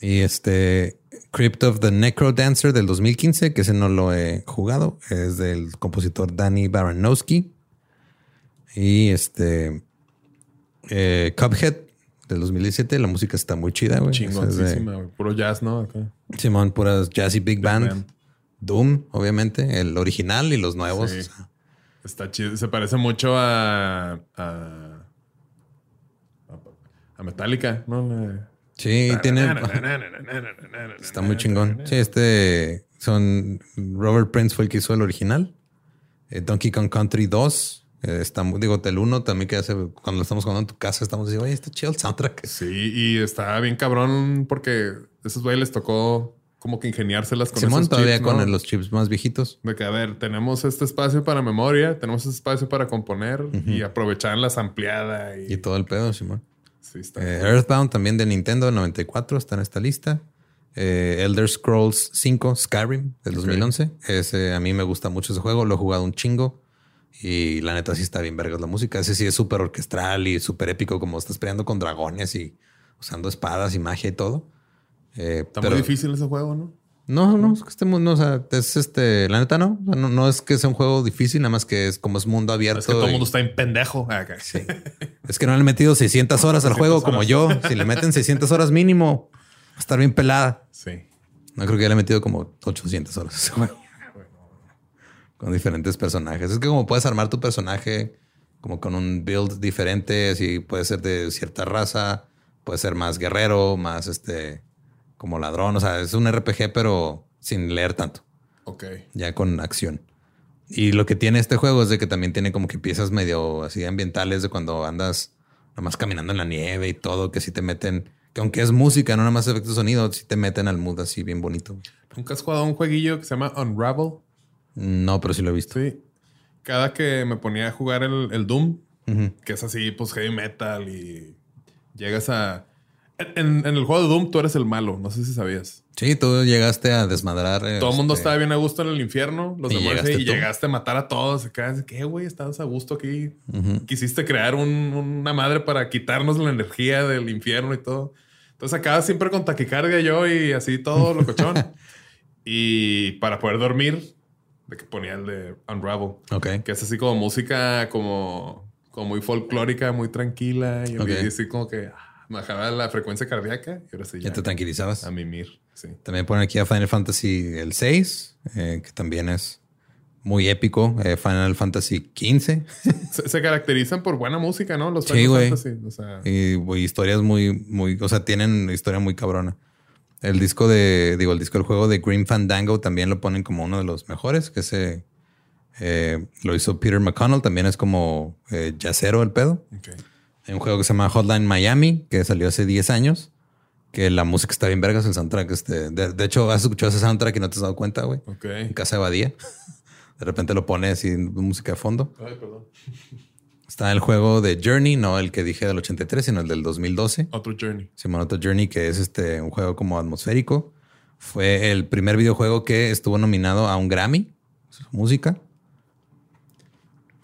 Y este Crypt of the Necro Dancer del 2015, que ese no lo he jugado, es del compositor Danny Baranowski. Y este eh, Cuphead del 2017, la música está muy chida, güey. Chingoncísima, güey. Puro jazz, ¿no? Acá. Simón, puras jazzy big band. band. Doom, obviamente, el original y los nuevos. Sí. O sea, Está chido. Se parece mucho a. a. a Metallica, ¿no? Sí, tiene. Está muy chingón. Sí, este son. Robert Prince fue el que hizo el original. Eh, Donkey Kong Country 2. Eh, está digo, el 1 también que hace cuando lo estamos jugando en tu casa, estamos diciendo, oye, está chido el soundtrack. Sí, y está bien cabrón porque esos güeyes les tocó como que ingeniárselas con Simón esos todavía chips, con ¿no? los chips más viejitos. De que, a ver, tenemos este espacio para memoria, tenemos este espacio para componer y aprovechar la ampliada y, Y todo el pedo, Simón. sí está. Eh, Earthbound también de Nintendo 94 está en esta lista. Eh, Elder Scrolls 5 Skyrim del 2011. Ese a mí me gusta mucho ese juego. Lo he jugado un chingo. Y la neta sí está bien vergas la música. Ese sí es súper orquestral y súper épico, como estás peleando con dragones y usando espadas y magia y todo. Eh, está pero- muy difícil ese juego, ¿no? No, no, es que estemos, no, o sea, es este, la neta no. O sea, no, no es que sea un juego difícil, nada más que es como es mundo abierto. Es que todo el y- mundo está en pendejo. Ah, acá. Sí. *laughs* Es que no le han metido 600 horas al 600 juego como yo. Si le meten 600 horas mínimo, va a estar bien pelada. Sí. No creo que ya le he metido como 800 horas a ese juego. Con diferentes personajes. Es que como puedes armar tu personaje como con un build diferente, así puede ser de cierta raza, puede ser más guerrero, más este, como ladrón. O sea, es un RPG, pero sin leer tanto Ok. ya con acción. Y lo que tiene este juego es de que también tiene como que piezas medio así ambientales de cuando andas nomás caminando en la nieve y todo, que sí te meten, que aunque es música, no nada más efectos de sonido, sí te meten al mood así bien bonito. ¿Nunca has jugado un jueguillo que se llama Unravel? No, pero sí lo he visto. Sí. Cada que me ponía a jugar el, el Doom, que es así, pues heavy metal y llegas a... En, en el juego de Doom tú eres el malo, no sé si sabías. Sí, tú llegaste a desmadrar. Todo el mundo este, estaba bien a gusto en el infierno, los Y demás llegaste y llegaste a matar a todos. Acá, ¿qué güey? Estabas a gusto aquí. Quisiste crear un- una madre para quitarnos la energía del infierno y todo. Entonces acaba siempre con taquicardia yo y así todo locochón. *laughs* y para poder dormir, de que ponía el de Unravel. Ok. Que es así como música como, como muy folclórica, muy tranquila. Y, así como que ah, bajaba la frecuencia cardíaca. Y ahora sí Ya ya, te tranquilizabas. a mimir. Sí. También ponen aquí a Final Fantasy el 6, eh, que también es muy épico. eh, Final Fantasy 15. *laughs* Se, se caracterizan por buena música, ¿no? Los Sí, Final. Fantasy. O sea, Y historias muy, muy, o sea, tienen historia muy cabrona. El disco de, digo, el disco del juego de Green Fandango también lo ponen como uno de los mejores, que ese eh, lo hizo Peter McConnell, también es como eh, yacero el pedo. ok. Hay un juego que se llama Hotline Miami, que salió hace 10 años, que la música está bien vergas, el soundtrack. Este, de, de hecho, has escuchado ese soundtrack y no te has dado cuenta, güey. Ok. En casa de Badía. *laughs* De repente lo pone así en música de fondo. Ay, perdón. *laughs* Está el juego de Journey, no el que dije del 83, sino el del 2012. Otro Journey. Simonoto Journey, que es este un juego como atmosférico. Fue el primer videojuego que estuvo nominado a un Grammy, música.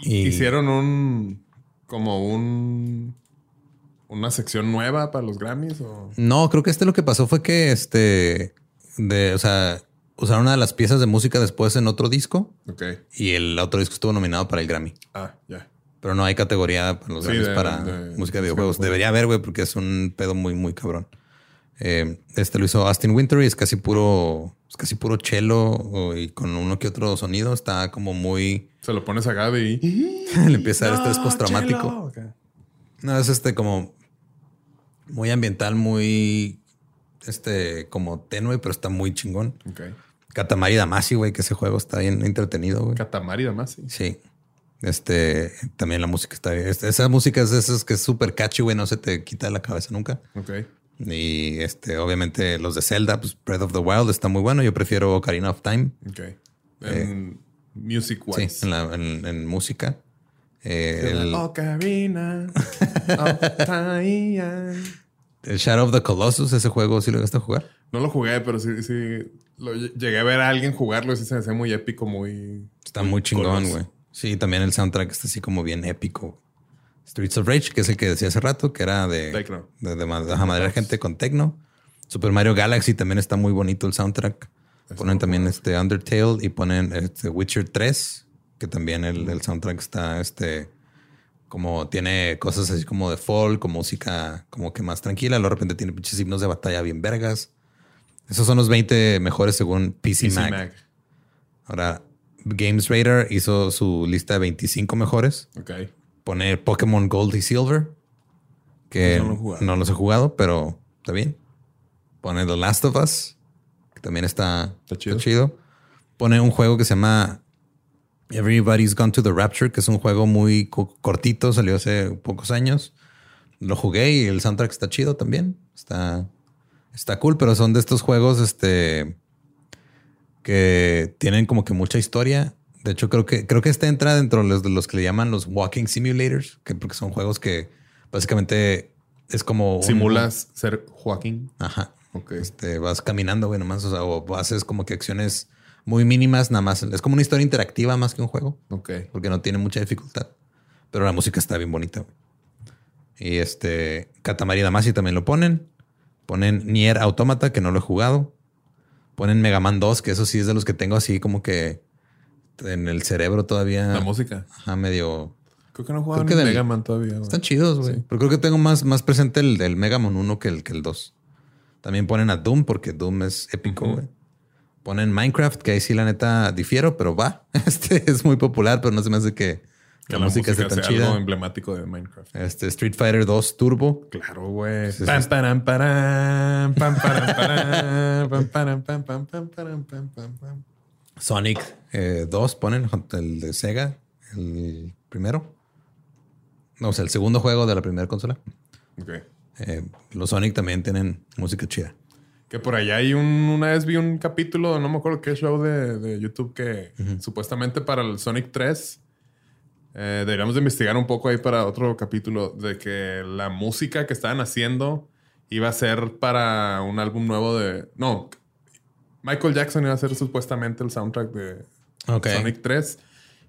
Y Hicieron un. como un. una sección nueva para los Grammys o. no, creo que este lo que pasó fue que este de, o sea, usaron una de las piezas de música después en otro disco Ok. y el otro disco estuvo nominado para el Grammy. Ah, ya. Pero no hay categoría para los Sí, Grammys de- para de música de videojuegos. de Debería haber, güey, porque es un pedo muy, muy cabrón. Eh, este lo hizo Austin Winter y es casi puro, es casi puro cello o- y con uno que otro sonido. Está como muy, Se lo pones a Gaby y. *laughs* le empieza a dar estrés postraumático. chelo. No, es este como muy ambiental, muy, este, como tenue, pero está muy chingón. Ok. Katamari Damacy, güey, que ese juego está bien entretenido, güey. Katamari además, sí. Este, también la música está bien. Esa música es de esas que es súper catchy, güey, no se te quita de la cabeza nunca. Ok. Y este, obviamente los de Zelda, pues Breath of the Wild está muy bueno. Yo prefiero Ocarina of Time. Ok. En music wise. Eh, Sí, en, la, en, en música. Eh, el, Ocarina of *laughs* Time. el Shadow of the Colossus, ese juego sí lo llegaste a jugar. No lo jugué, pero sí, sí. Lo, llegué a ver a alguien jugarlo y sí se me hacía muy épico, muy. Está muy chingón, güey. Sí, también el soundtrack está así como bien épico. Streets of Rage, que es el que decía hace rato, que era de, Tecno. de, de, de madera gente con tecno. Super Mario Galaxy también está muy bonito el soundtrack. Ponen también este Undertale y ponen este Witcher 3, que también el, el soundtrack está este como tiene cosas así como de folk, con música como que más tranquila. Luego de repente tiene pinches himnos de batalla bien vergas. Esos son los 20 mejores según PC, PC. Mag. Ahora, Games Radar hizo su lista de 25 mejores. Ok. Pone Pokémon Gold y Silver, que No lo los he jugado, pero está bien. Pone The Last of Us, que también está, Está chido. está chido. Pone un juego que se llama Everybody's Gone to the Rapture, que es un juego muy co- cortito, salió hace pocos años. Lo jugué y el soundtrack está chido también. Está, está cool, pero son de estos juegos este, que tienen como que mucha historia. De hecho, creo que, creo que este entra dentro de los, de los que le llaman los walking simulators, que porque son juegos que básicamente es como un- Simulas ser Joaquín. Ajá. Ok. Este, vas caminando, güey, nomás, o sea, o haces como que acciones muy mínimas, nada más. Es como una historia interactiva más que un juego, Ok. porque no tiene mucha dificultad. Pero la música está bien bonita, güey. Y este, Katamari Damacy también lo ponen. Ponen Nier Automata, que no lo he jugado. Ponen Mega Man 2, que eso sí es de los que tengo así como que en el cerebro todavía. La música. Ajá, medio. Creo que no que del- Mega Man todavía. güey. Están chidos, güey. Pero creo que tengo más, más presente el del Mega Man 1 que el, que el 2. También ponen a Doom porque Doom es épico, güey. Ponen Minecraft, que ahí sí la neta difiero, pero va. *laughs* Este es muy popular, pero no se me hace que Que la, música esté tan sea algo chida. emblemático de Minecraft. Este Street Fighter 2 Turbo. Claro, güey. Pam, pam, pam, pam, pam, pam, pam. Sonic eh, 2 ponen el de Sega, el primero. No, o sea, el segundo juego de la primera consola. Ok. Eh, los Sonic también tienen música chida. Que por allá hay un, una vez vi un capítulo, no me acuerdo qué show de, de YouTube que supuestamente para el Sonic 3 eh, deberíamos de investigar un poco ahí para otro capítulo de que la música que estaban haciendo iba a ser para un álbum nuevo de... No, Michael Jackson iba a ser supuestamente el soundtrack de. Sonic 3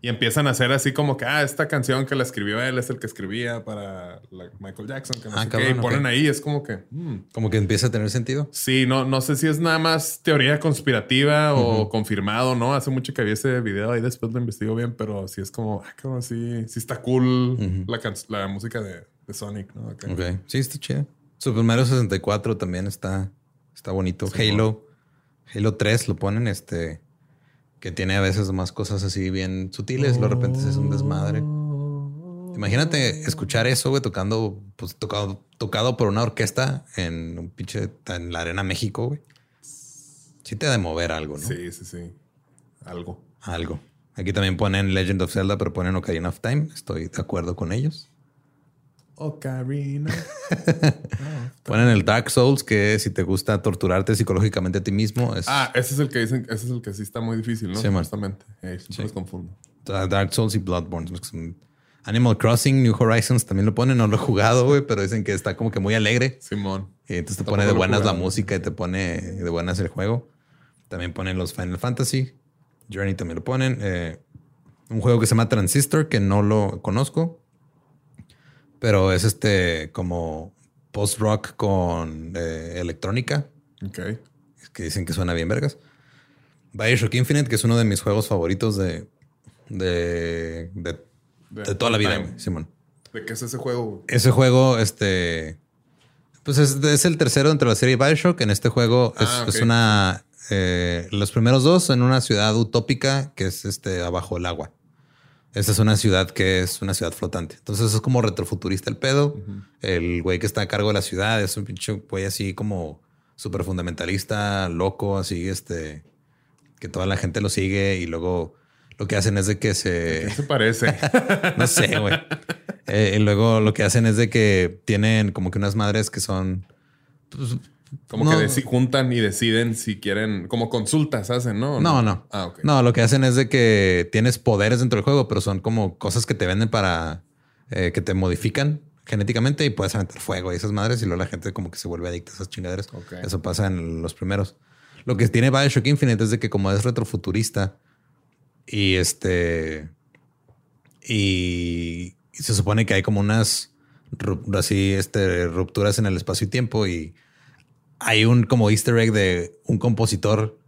Y empiezan a hacer así como que, ah, esta canción que la escribió él es el que escribía para la Michael Jackson, que no Ah, sé cabrón, qué. Y ponen ahí, es como que, mm. Como que empieza a tener sentido. sí, no, no sé si es nada más teoría conspirativa o confirmado, ¿no? Hace mucho que vi ese video ahí después lo investigo bien, pero sí es como, ah, cabrón, sí, sí está cool la, música de, de Sonic, ¿no? Ok. Sí, está chido. Super Mario 64 también está, está bonito. Halo. Halo 3 lo ponen, este. Que tiene a veces más cosas así bien sutiles. Luego de repente es un desmadre. Imagínate escuchar eso, güey, tocando, pues tocado, tocado por una orquesta en un pinche, en la Arena México, güey. Sí te ha de mover algo, ¿no? Sí, sí, sí. Algo. Algo. Aquí también ponen Legend of Zelda, pero ponen Ocarina of Time. Estoy de acuerdo con ellos. Ocarina. *laughs* Ponen el Dark Souls, que si te gusta torturarte psicológicamente a ti mismo, es ah, ese es el que dicen, ese es el que sí está muy difícil, ¿no? Sí. Justamente. Ey, siempre los confundo. Dark Souls y Bloodborne. Animal Crossing, New Horizons también lo ponen. No lo he jugado, güey, pero dicen que está como que muy alegre. Simón. Y entonces te Tampoco pone de buenas la música y te pone de buenas el juego. También ponen los Final Fantasy. Journey también lo ponen. Eh, un juego que se llama Transistor, que no lo conozco. Pero es este como post-rock con eh, electrónica. Ok. Que dicen que suena bien vergas. Bioshock Infinite, que es uno de mis juegos favoritos de, de, de, de toda la vida, time. Simón. ¿De qué es ese juego? Ese juego, este. Pues es, es el tercero entre la serie Bioshock. En este juego es, Ah, es una. eh, los primeros dos en una ciudad utópica que es este abajo el agua. Esta es una ciudad que es una ciudad flotante. Entonces es como retrofuturista el pedo. El güey que está a cargo de la ciudad es un pinche güey así como súper fundamentalista, loco, así, este, que toda la gente lo sigue y luego lo que hacen es de que se... ¿Qué se parece? *laughs* No sé, güey. Eh, y luego lo que hacen es de que tienen como que unas madres que son. pues, Como No. que juntan y deciden si quieren, como consultas hacen, ¿no? ¿O No, no. Ah, ok. No, lo que hacen es de que tienes poderes dentro del juego, pero son como cosas que te venden para eh, que te modifican genéticamente y puedes aventar fuego y esas madres. Y luego la gente como que se vuelve adicta a esas chingaderas. Eso pasa en los primeros. Lo que tiene Bioshock Infinite es de que como es retrofuturista y este y, y se supone que hay como unas así este rupturas en el espacio y tiempo y hay un como easter egg de un compositor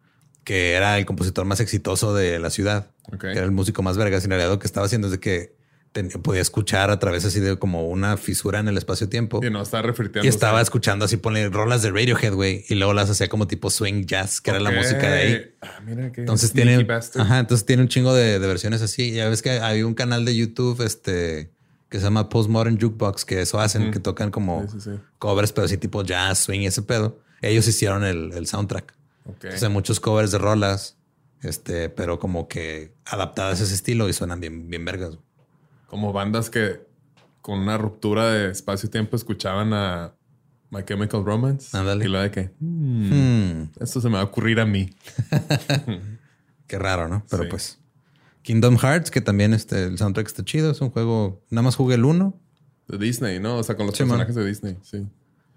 que era el compositor más exitoso de la ciudad, que era el músico más vergas. Y en realidad lo que estaba haciendo es de que ten- podía escuchar a través así de como una fisura en el espacio-tiempo. Y no está refriteando. Y estaba escuchando así, pone rolas de Radiohead, güey. Y luego las hacía como tipo swing jazz, que era la música de ahí. Ah, mira que Entonces tiene, ajá, entonces tiene un chingo de, de versiones así. Ya ves que hay un canal de YouTube, este, que se llama Postmodern Jukebox, que eso hacen, que tocan como Sí, sí, sí. covers, pero así tipo jazz, swing y ese pedo. Ellos hicieron el, el soundtrack. Ok. Entonces hay muchos covers de rolas, este, pero como que adaptadas a ese estilo y suenan bien, bien vergas. Como bandas que con una ruptura de espacio-tiempo escuchaban a My Chemical Romance. Ándale. Y lo de que, "Hmm, Hmm, esto se me va a ocurrir a mí. *laughs* qué raro, ¿no? Pero Sí. pues. Kingdom Hearts, que también este, el soundtrack está chido. Es un juego, nada más jugué el uno. De Disney, ¿no? O sea, con los Sí, man. personajes de Disney, sí.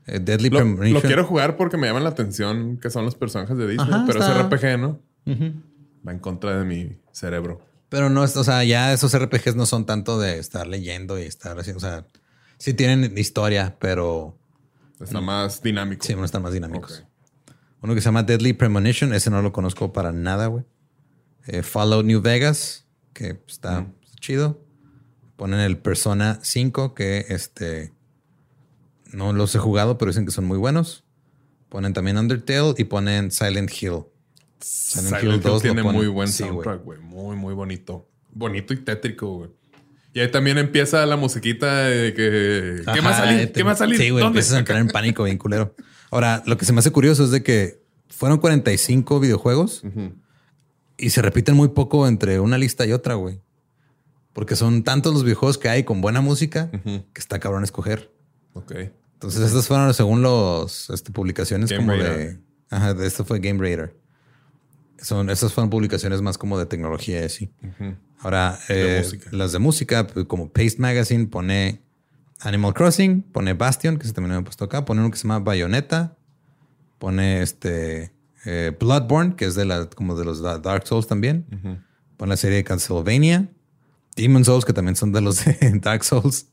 Eh, Deadly Lo, Premonition. lo quiero jugar porque me llaman la atención que son los personajes de Disney, Ajá, pero está- es RPG, ¿no? Va en contra de mi cerebro. Pero no o sea, ya esos RPGs no son tanto de estar leyendo y estar haciendo, o sea, sí tienen historia, pero Está más dinámico. sí, no están más dinámicos. Ok. Uno que se llama Deadly Premonition, ese no lo conozco para nada, güey. Eh, Fallout New Vegas, que está chido. Ponen el Persona 5, que este no los he jugado, pero dicen que son muy buenos. Ponen también Undertale y ponen Silent Hill. Silent Silent Hill Hill 2 lo tiene muy buen Sí, soundtrack, güey. Muy, muy bonito. Bonito y tétrico, güey. Y ahí también empieza la musiquita de que... ¿Qué más salir? te- ¿Qué más salir? Sí, güey, empiezas a entrar en pánico bien culero. Ahora, lo que se me hace curioso es de que fueron 45 videojuegos Ujú. Y se repiten muy poco entre una lista y otra, güey. Porque son tantos los videojuegos que hay con buena música que está cabrón escoger. Ok. Entonces, estas fueron según los este, publicaciones Game como Radar. de. Ajá, de esto fue Game Raider. Son, estas fueron publicaciones más como de tecnología y así. Ahora, eh, las de música, pues, como Paste Magazine, pone Animal Crossing, pone Bastion, que se también me puesto acá, pone uno que se llama Bayonetta, pone este eh, Bloodborne, que es de la, como de los Da- Dark Souls también, Ujú. pone la serie de Castlevania, Demon Souls, que también son de los de Dark Souls.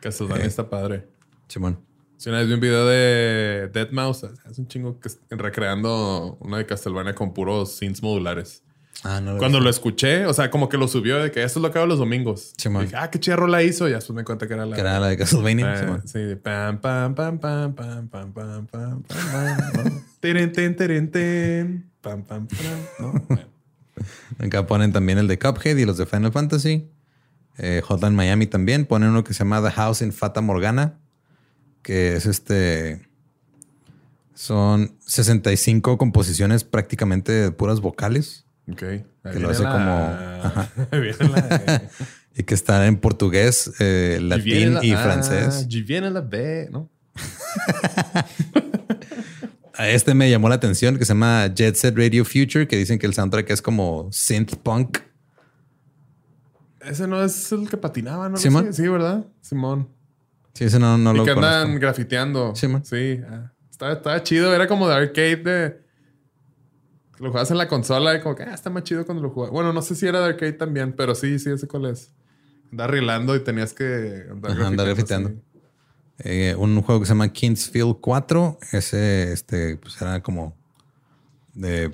Castlevania está padre. Chimón. Si una vez vi un video de Dead Mouse, es un chingo que recreando una de Castlevania con puros synths modulares. Ah, no. Cuando lo escuché, o sea, como que lo subió de que esto es lo que hago los domingos. Simón. Dije, ah, qué chierro la hizo. Y ya después me cuenta que era la. Que era la de Castlevania. Eh, sí, pam, pam, pam, pam, pam, pam, pam, pam, pam, pam, ¿no? Tirin, tin, tirin, tin, pam, pam, pam, ¿no? *laughs* Bueno. Acá ponen también el de Cuphead y los de Final Fantasy. Eh, Hotline Miami también. Ponen uno que se llama The House in Fata Morgana. Que es este. Son 65 composiciones prácticamente de puras vocales. Ok. Ahí Que lo hace la- como- *laughs* la... *laughs* Y que está en portugués, eh, latín viene la- y ah, francés. ahí viene la B, ¿no? A este me llamó la atención que se llama Jet Set Radio Future, que dicen que el soundtrack es como synth punk. Ese no es el que patinaba, ¿no? ¿Simón? Sí, ¿verdad? Simón. Sí, ese no, no y lo que andan conozco. grafiteando. Sí, man. Sí. ah, estaba, estaba chido. Era como de arcade de... Lo jugabas en la consola y como que ah, está más chido cuando lo jugabas. Bueno, no sé si era de arcade también, pero sí, sí, ese cuál es. Andaba rilando y tenías que andar Ajá, andar grafiteando. Eh, un juego que se llama Kingsfield 4. Ese, este, pues era como de.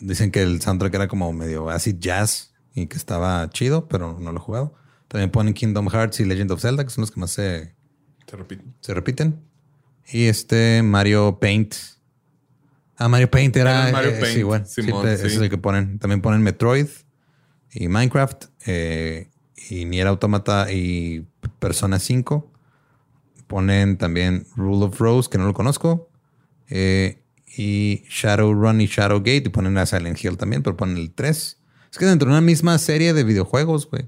Dicen que el soundtrack era como medio acid jazz y que estaba chido, pero no lo he jugado. También ponen Kingdom Hearts y Legend of Zelda, que son los que más se, Se repite. se repiten. Y este Mario Paint. Ah, Mario Paint era. Era Mario eh, Paint, sí, bueno. Simón, ese sí. es el que ponen. También ponen Metroid y Minecraft eh, y Nier Automata y Persona 5. Ponen también Rule of Rose, que no lo conozco. eh, y Shadowrun y Shadowgate. Y ponen a Silent Hill también, pero ponen el 3. Es que dentro de una misma serie de videojuegos, güey.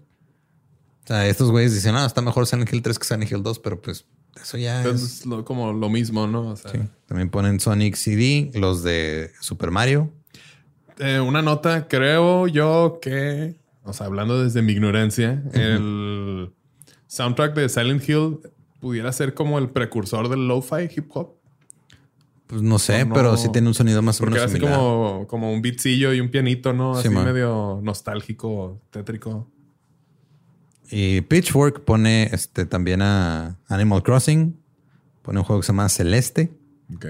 O sea, estos güeyes dicen, ah, está mejor Silent Hill 3 que Silent Hill 2, pero pues eso ya es... Entonces, es lo- como lo mismo, ¿no? O sea, Sí. También ponen Sonic CD, los de Super Mario. eh, una nota, creo yo que, o sea, hablando desde mi ignorancia, el soundtrack de Silent Hill pudiera ser como el precursor del lo-fi hip hop. Pues no sé, No, no. pero sí tiene un sonido más o Porque menos así como, como un beatcillo y un pianito, ¿no? Así Sí, medio nostálgico, tétrico. Y Pitchfork pone este, también a Animal Crossing. Pone un juego que se llama Celeste. Ok.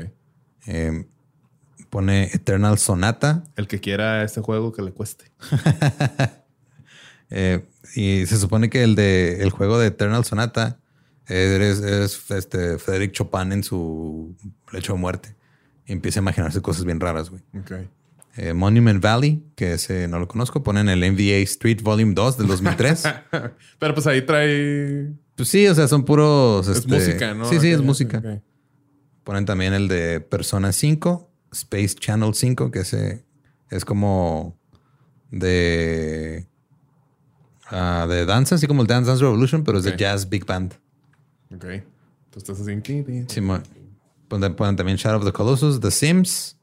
Eh, pone Eternal Sonata. El que quiera este juego que le cueste. *laughs* Eh, y se supone que el de el juego de Eternal Sonata es, es, este Frederick Chopin en su lecho de muerte. Y empieza a imaginarse cosas bien raras, güey. Eh, Monument Valley, que ese no lo conozco, ponen el NBA Street Volume 2 del 2003. *laughs* Pero pues ahí trae... pues sí, o sea, son puros... Es este, música, ¿no? Sí, sí, es música. ok. Ponen también el de Persona 5, Space Channel 5, que ese es como de... ah, de danza, así como el Dance Dance Revolution, pero es de jazz big band. Ok. Tú estás así en... Sí, mo- ponen, ponen también Shadow of the Colossus, The Sims.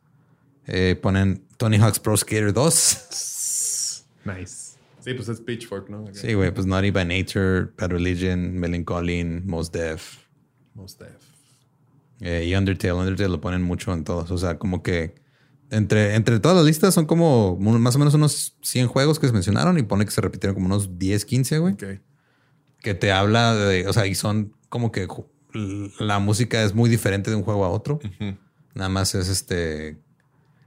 eh, ponen Tony Hawk's Pro Skater 2. *laughs* Nice. Sí, pues es Pitchfork, ¿no? Sí, güey, pues Naughty by Nature, Bad Religion, Melancholy, Most Def. Most Def. eh, y Undertale. Undertale lo ponen mucho en todos. O sea, como que entre, entre todas las listas son como más o menos unos 100 juegos que se mencionaron y pone que se repitieron como unos 10, 15, güey. Ok. Que te habla de, o sea, y son como que la música es muy diferente de un juego a otro. Nada más es este.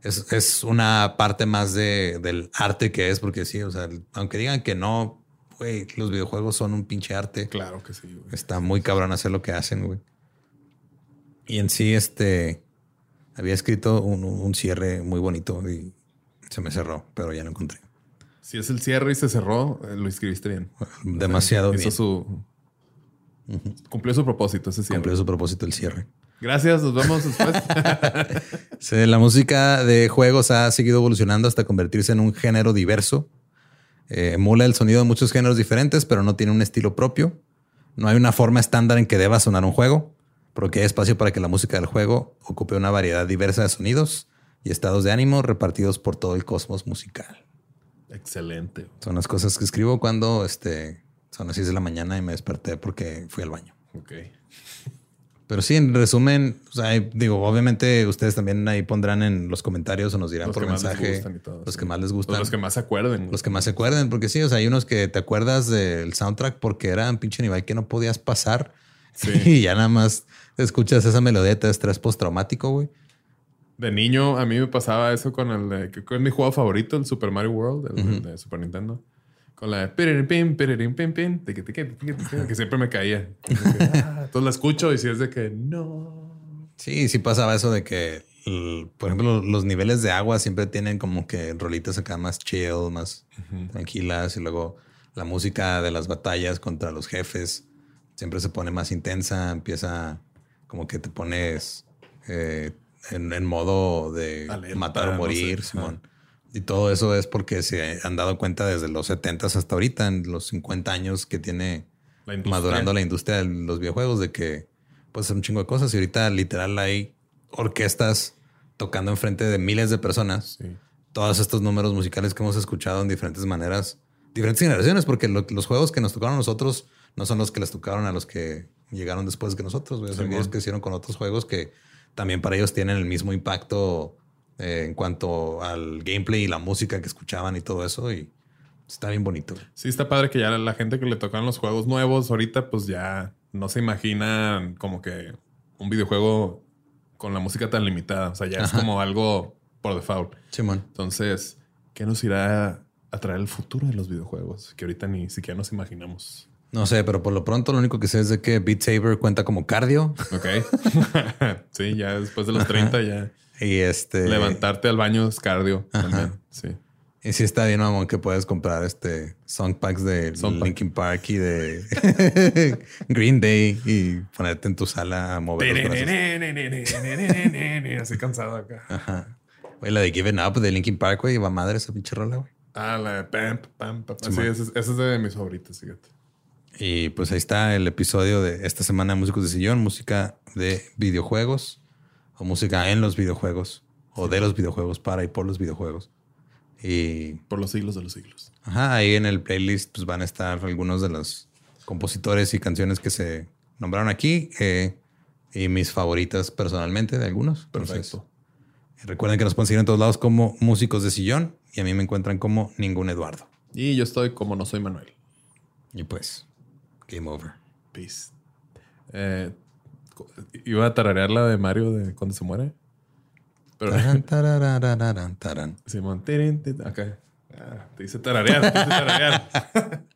Es, es una parte más de, del arte que es, porque sí, o sea, aunque digan que no, güey, los videojuegos son un pinche arte. Claro que sí, güey. Está muy cabrón hacer lo que hacen, güey. Y en sí, este. Había escrito un, un cierre muy bonito y se me cerró, pero ya lo encontré. Si es el cierre y se cerró, eh, lo escribiste bien. Demasiado Hizo bien. su... Cumplió su propósito ese cierre. Cumplió su propósito el cierre. Gracias, nos vemos después. *laughs* Sí, la música de juegos ha seguido evolucionando hasta convertirse en un género diverso. Eh, emula el sonido de muchos géneros diferentes, pero no tiene un estilo propio. No hay una forma estándar en que deba sonar un juego, porque hay espacio para que la música del juego ocupe una variedad diversa de sonidos y estados de ánimo repartidos por todo el cosmos musical. Excelente. Son las cosas que escribo cuando este, son las 6 de la mañana y me desperté porque fui al baño. Ok. Pero sí, en resumen, o sea, digo, obviamente ustedes también ahí pondrán en los comentarios o nos dirán por mensaje los que más les gustan. los que más se acuerden. Los que más se acuerden, porque sí, o sea, hay unos que te acuerdas del soundtrack porque eran pinche nivel que no podías pasar. *laughs* y ya nada más escuchas esa melodía de estrés postraumático, güey. De niño, a mí me pasaba eso con el de, que es mi juego favorito, el Super Mario World, el, de Super Nintendo. Con la de que siempre me caía. *laughs* Entonces la escucho y si es de que no. Sí, sí pasaba eso de que, por ejemplo, los niveles de agua siempre tienen como que rolitas acá más chill, más tranquilas y luego la música de las batallas contra los jefes siempre se pone más intensa, empieza como que te pones eh, en, modo de matar o morir, Simón. Y todo eso es porque se han dado cuenta desde los 70 hasta ahorita, en los 50 años que tiene madurando la industria de los videojuegos, de que puede ser un chingo de cosas. Y ahorita literal hay orquestas tocando enfrente de miles de personas. Todos estos números musicales que hemos escuchado en diferentes maneras, diferentes generaciones, porque los juegos que nos tocaron a nosotros no son los que les tocaron a los que llegaron después que nosotros. Son ellos que hicieron con otros juegos que también para ellos tienen el mismo impacto eh, en cuanto al gameplay y la música que escuchaban y todo eso. Y está bien bonito. Sí, está padre que ya la gente que le tocan los juegos nuevos ahorita, pues ya no se imagina como que un videojuego con la música tan limitada. O sea, ya es como algo por default. Simón. Entonces, ¿qué nos irá a traer el futuro de los videojuegos? Que ahorita ni siquiera nos imaginamos. No sé, pero por lo pronto lo único que sé es de que Beat Saber cuenta como cardio. Ok. *laughs* sí, ya después de los 30 ya. Y este. Levantarte al baño es cardio también. Sí. Y sí está bien, mamón, que puedes comprar este song packs de Linkin Park y de *laughs* Green Day y ponerte en tu sala a mover Así cansado acá. Ajá. Güey, la de Given Up de Linkin Park, güey, va madre esa pinche rola, güey. Ah, la de Pam, Pam, Pam. Sí, esa es de mis favoritos, fíjate. Y pues ahí está el episodio de esta semana de Músicos de Sillón, música de videojuegos o música en los videojuegos o de los videojuegos para y por los videojuegos. Y por los siglos de los siglos. Ajá, ahí en el playlist pues van a estar algunos de los compositores y canciones que se nombraron aquí eh, y mis favoritas personalmente de algunos. Perfecto. recuerden que nos pueden seguir en todos lados como Músicos de Sillón y a mí me encuentran como Ningún Eduardo. Y yo estoy como No Soy Manuel. Y pues Game over. Peace. Eh, iba a tararear la de Mario de cuando se muere. Pero. Simón. Acá. Ah, te dice tararear. Te dice tararear. *laughs*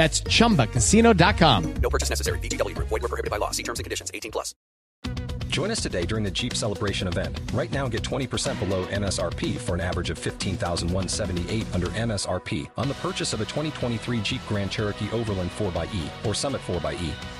That's ChumbaCasino.com. No purchase necessary. VGW. Void were prohibited by law. See terms and conditions. 18 plus. Join us today during the Jeep Celebration event. Right now, get 20% below MSRP for an average of 15178 under MSRP on the purchase of a 2023 Jeep Grand Cherokee Overland 4xE or Summit 4xE.